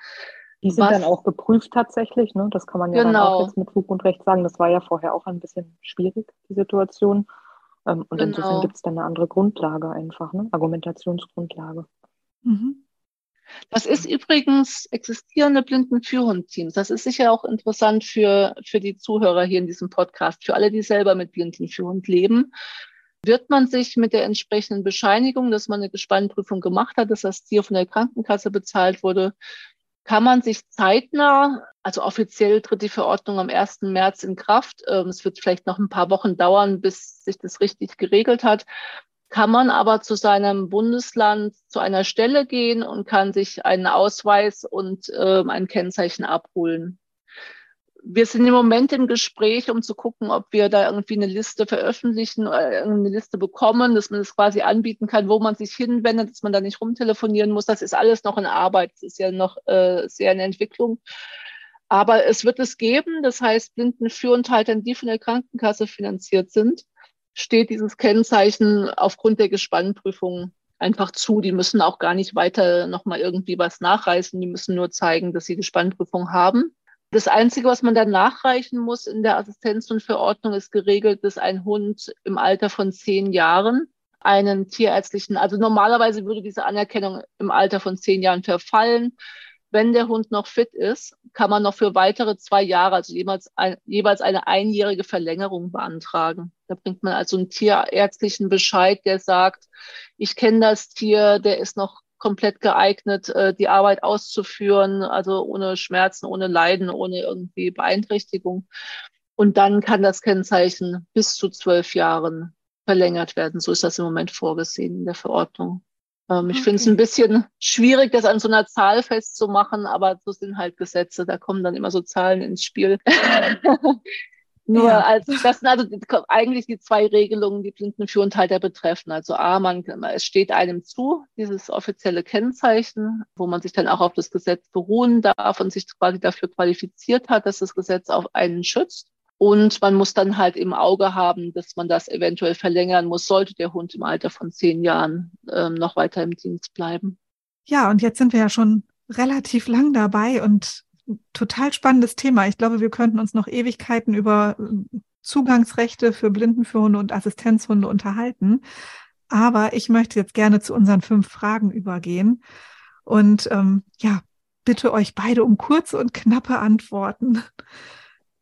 Die sind was, dann auch geprüft tatsächlich, ne? Das kann man ja genau. dann auch jetzt mit Fug und Recht sagen. Das war ja vorher auch ein bisschen schwierig, die Situation. Ähm, und genau. insofern gibt es dann eine andere Grundlage einfach, ne? Argumentationsgrundlage. Mhm. Das ist übrigens existierende Blindenführungsteams. Das ist sicher auch interessant für, für die Zuhörer hier in diesem Podcast, für alle, die selber mit Blindenführung leben. Wird man sich mit der entsprechenden Bescheinigung, dass man eine Gespannprüfung gemacht hat, dass das Tier von der Krankenkasse bezahlt wurde, kann man sich zeitnah, also offiziell tritt die Verordnung am 1. März in Kraft, ähm, es wird vielleicht noch ein paar Wochen dauern, bis sich das richtig geregelt hat, kann man aber zu seinem Bundesland zu einer Stelle gehen und kann sich einen Ausweis und äh, ein Kennzeichen abholen. Wir sind im Moment im Gespräch, um zu gucken, ob wir da irgendwie eine Liste veröffentlichen oder eine Liste bekommen, dass man das quasi anbieten kann, wo man sich hinwendet, dass man da nicht rumtelefonieren muss. Das ist alles noch in Arbeit. Das ist ja noch äh, sehr in Entwicklung. Aber es wird es geben. Das heißt, Blindenführenthaltern, die von der Krankenkasse finanziert sind, steht dieses Kennzeichen aufgrund der Gespannprüfung einfach zu. Die müssen auch gar nicht weiter nochmal irgendwie was nachreißen. Die müssen nur zeigen, dass sie Gespannprüfung haben. Das Einzige, was man dann nachreichen muss in der Assistenz- und Verordnung, ist geregelt, dass ein Hund im Alter von zehn Jahren einen tierärztlichen, also normalerweise würde diese Anerkennung im Alter von zehn Jahren verfallen. Wenn der Hund noch fit ist, kann man noch für weitere zwei Jahre, also jeweils, ein, jeweils eine einjährige Verlängerung beantragen. Da bringt man also einen tierärztlichen Bescheid, der sagt, ich kenne das Tier, der ist noch komplett geeignet, äh, die Arbeit auszuführen, also ohne Schmerzen, ohne Leiden, ohne irgendwie Beeinträchtigung. Und dann kann das Kennzeichen bis zu zwölf Jahren verlängert werden. So ist das im Moment vorgesehen in der Verordnung. Ähm, ich okay. finde es ein bisschen schwierig, das an so einer Zahl festzumachen, aber so sind halt Gesetze. Da kommen dann immer so Zahlen ins Spiel. Nur ja. als das sind also eigentlich die zwei Regelungen, die Blindenführenthalter betreffen. Also A, man, es steht einem zu, dieses offizielle Kennzeichen, wo man sich dann auch auf das Gesetz beruhen darf und sich quasi dafür qualifiziert hat, dass das Gesetz auf einen schützt. Und man muss dann halt im Auge haben, dass man das eventuell verlängern muss, sollte der Hund im Alter von zehn Jahren ähm, noch weiter im Dienst bleiben. Ja, und jetzt sind wir ja schon relativ lang dabei und total spannendes Thema. Ich glaube, wir könnten uns noch Ewigkeiten über äh, Zugangsrechte für Blindenführhunde und Assistenzhunde unterhalten. Aber ich möchte jetzt gerne zu unseren fünf Fragen übergehen. Und ähm, ja, bitte euch beide um kurze und knappe Antworten.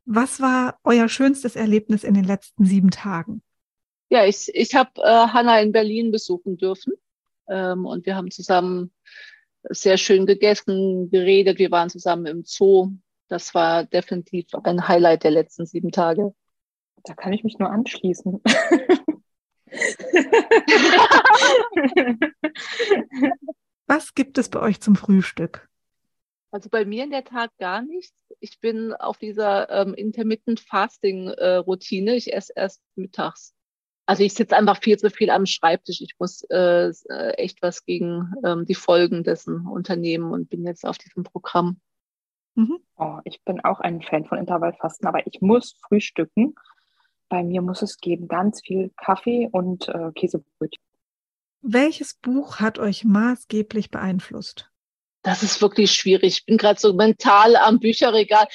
Was war euer schönstes Erlebnis in den letzten sieben Tagen? Ja, ich, ich habe äh, Hanna in Berlin besuchen dürfen. Ähm, und wir haben zusammen sehr schön gegessen, geredet. Wir waren zusammen im Zoo. Das war definitiv ein Highlight der letzten sieben Tage. Da kann ich mich nur anschließen. Was gibt es bei euch zum Frühstück? Also bei mir in der Tat gar nichts. Ich bin auf dieser ähm, Intermittent Fasting äh, Routine. Ich esse erst mittags. Also ich sitze einfach viel zu viel am Schreibtisch. Ich muss äh, äh, echt was gegen ähm, die Folgen dessen unternehmen und bin jetzt auf diesem Programm. Mhm. Oh, ich bin auch ein Fan von Intervallfasten, aber ich muss frühstücken. Bei mir muss es geben ganz viel Kaffee und äh, Käsebrötchen. Welches Buch hat euch maßgeblich beeinflusst? Das ist wirklich schwierig. Ich bin gerade so mental am Bücherregal.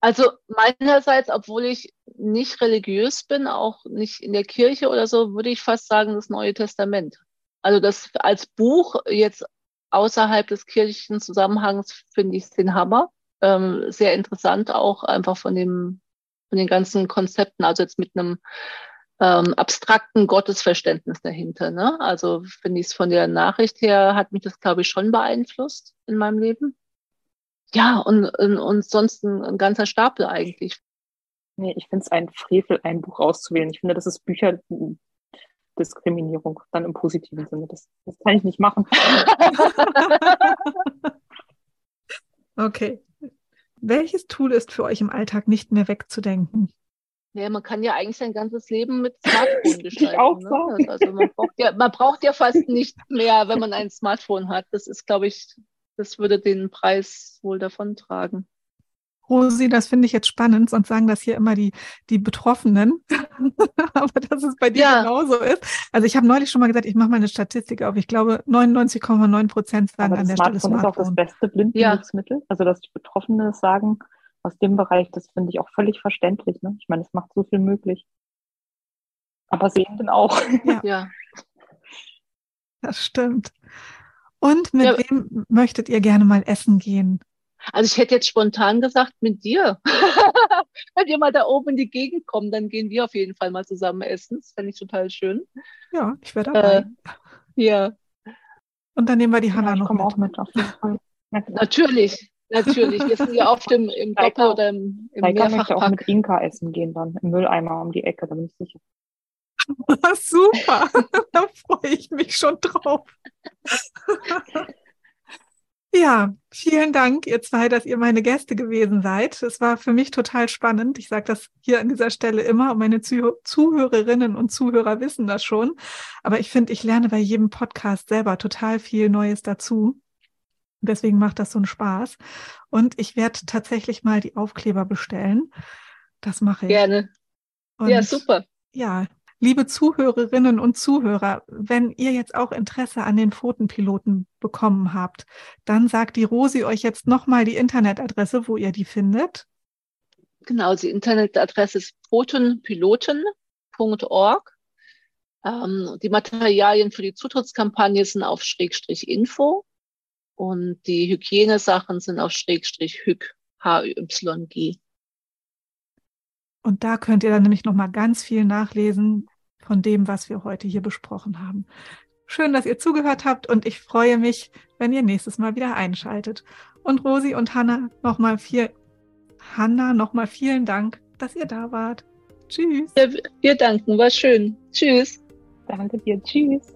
Also meinerseits, obwohl ich nicht religiös bin, auch nicht in der Kirche oder so, würde ich fast sagen, das Neue Testament. Also das als Buch jetzt außerhalb des kirchlichen Zusammenhangs finde ich den Hammer. Ähm, sehr interessant auch einfach von dem, von den ganzen Konzepten, also jetzt mit einem ähm, abstrakten Gottesverständnis dahinter. Ne? Also finde ich es von der Nachricht her, hat mich das, glaube ich, schon beeinflusst in meinem Leben ja, und, und, und sonst ein, ein ganzer Stapel eigentlich. Nee, ich finde es ein Frevel, ein Buch auszuwählen. Ich finde, das ist Bücherdiskriminierung, dann im positiven Sinne. Das, das kann ich nicht machen. okay. Welches Tool ist für euch im Alltag nicht mehr wegzudenken? Ja, man kann ja eigentlich sein ganzes Leben mit Smartphone gestalten. Ne? Also man braucht, ja, man braucht ja fast nichts mehr, wenn man ein Smartphone hat. Das ist, glaube ich, das würde den Preis wohl davontragen. Rosi, das finde ich jetzt spannend, sonst sagen das hier immer die, die Betroffenen. Aber dass es bei dir ja. genauso ist. Also ich habe neulich schon mal gesagt, ich mache mal eine Statistik auf. Ich glaube, 99,9 Prozent sagen Aber an der Smartphone Stelle Smartphone. ist auch das beste Blindenhilfsmittel. Ja. Also dass die Betroffenen sagen aus dem Bereich, das finde ich auch völlig verständlich. Ne? Ich meine, es macht so viel möglich. Aber Sehenden auch. Ja. ja. Das stimmt. Und mit ja. wem möchtet ihr gerne mal essen gehen? Also ich hätte jetzt spontan gesagt, mit dir. Wenn wir mal da oben in die Gegend kommen, dann gehen wir auf jeden Fall mal zusammen essen. Das fände ich total schön. Ja, ich wäre dabei. Äh, ja. Und dann nehmen wir die Hanna ja, noch mit. auch mit. Auf jeden Fall. Natürlich, natürlich. Wir sind ja oft im, im Doppel- oder im, im Mehrfachpack. Ich möchte auch mit Inka essen gehen dann, im Mülleimer um die Ecke, da bin ich sicher. Super, da freue ich mich schon drauf. Ja, vielen Dank, ihr zwei, dass ihr meine Gäste gewesen seid. Es war für mich total spannend. Ich sage das hier an dieser Stelle immer und meine Zuh Zuhörerinnen und Zuhörer wissen das schon. Aber ich finde, ich lerne bei jedem Podcast selber total viel Neues dazu. Deswegen macht das so einen Spaß. Und ich werde tatsächlich mal die Aufkleber bestellen. Das mache ich. Gerne. Und ja, super. Ja, liebe Zuhörerinnen und Zuhörer, wenn ihr jetzt auch Interesse an den Pfotenpiloten bekommen habt, dann sagt die Rosi euch jetzt nochmal die Internetadresse, wo ihr die findet. Genau, die Internetadresse ist pfotenpiloten.org. Ähm, die Materialien für die Zutrittskampagne sind auf Schrägstrich Info und die Hygienesachen sind auf Schrägstrich Hyg, H-Y-G. Und da könnt ihr dann nämlich nochmal ganz viel nachlesen von dem, was wir heute hier besprochen haben. Schön, dass ihr zugehört habt und ich freue mich, wenn ihr nächstes Mal wieder einschaltet. Und Rosi und Hanna nochmal viel, Hanna nochmal vielen Dank, dass ihr da wart. Tschüss. Ja, wir danken, war schön. Tschüss. Danke dir. Tschüss.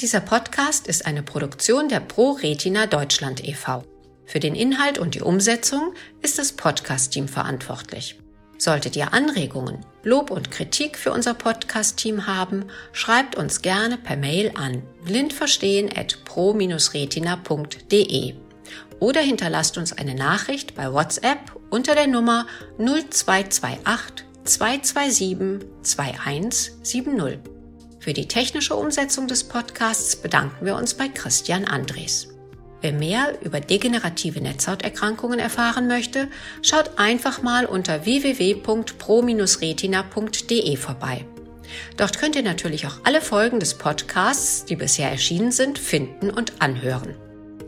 Dieser Podcast ist eine Produktion der Pro Retina Deutschland e.V. Für den Inhalt und die Umsetzung ist das Podcast-Team verantwortlich. Solltet ihr Anregungen, Lob und Kritik für unser Podcast-Team haben, schreibt uns gerne per Mail an blindverstehen.pro-retina.de oder hinterlasst uns eine Nachricht bei WhatsApp unter der Nummer 0228 227 2170. Für die technische Umsetzung des Podcasts bedanken wir uns bei Christian Andres. Wer mehr über degenerative Netzhauterkrankungen erfahren möchte, schaut einfach mal unter www.pro-retina.de vorbei. Dort könnt ihr natürlich auch alle Folgen des Podcasts, die bisher erschienen sind, finden und anhören.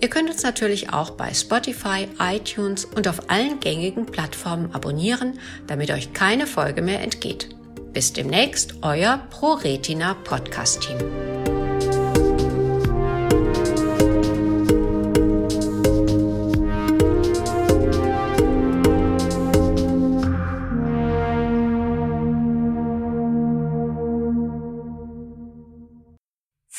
Ihr könnt uns natürlich auch bei Spotify, iTunes und auf allen gängigen Plattformen abonnieren, damit euch keine Folge mehr entgeht. Bis demnächst, euer ProRetina Podcast Team.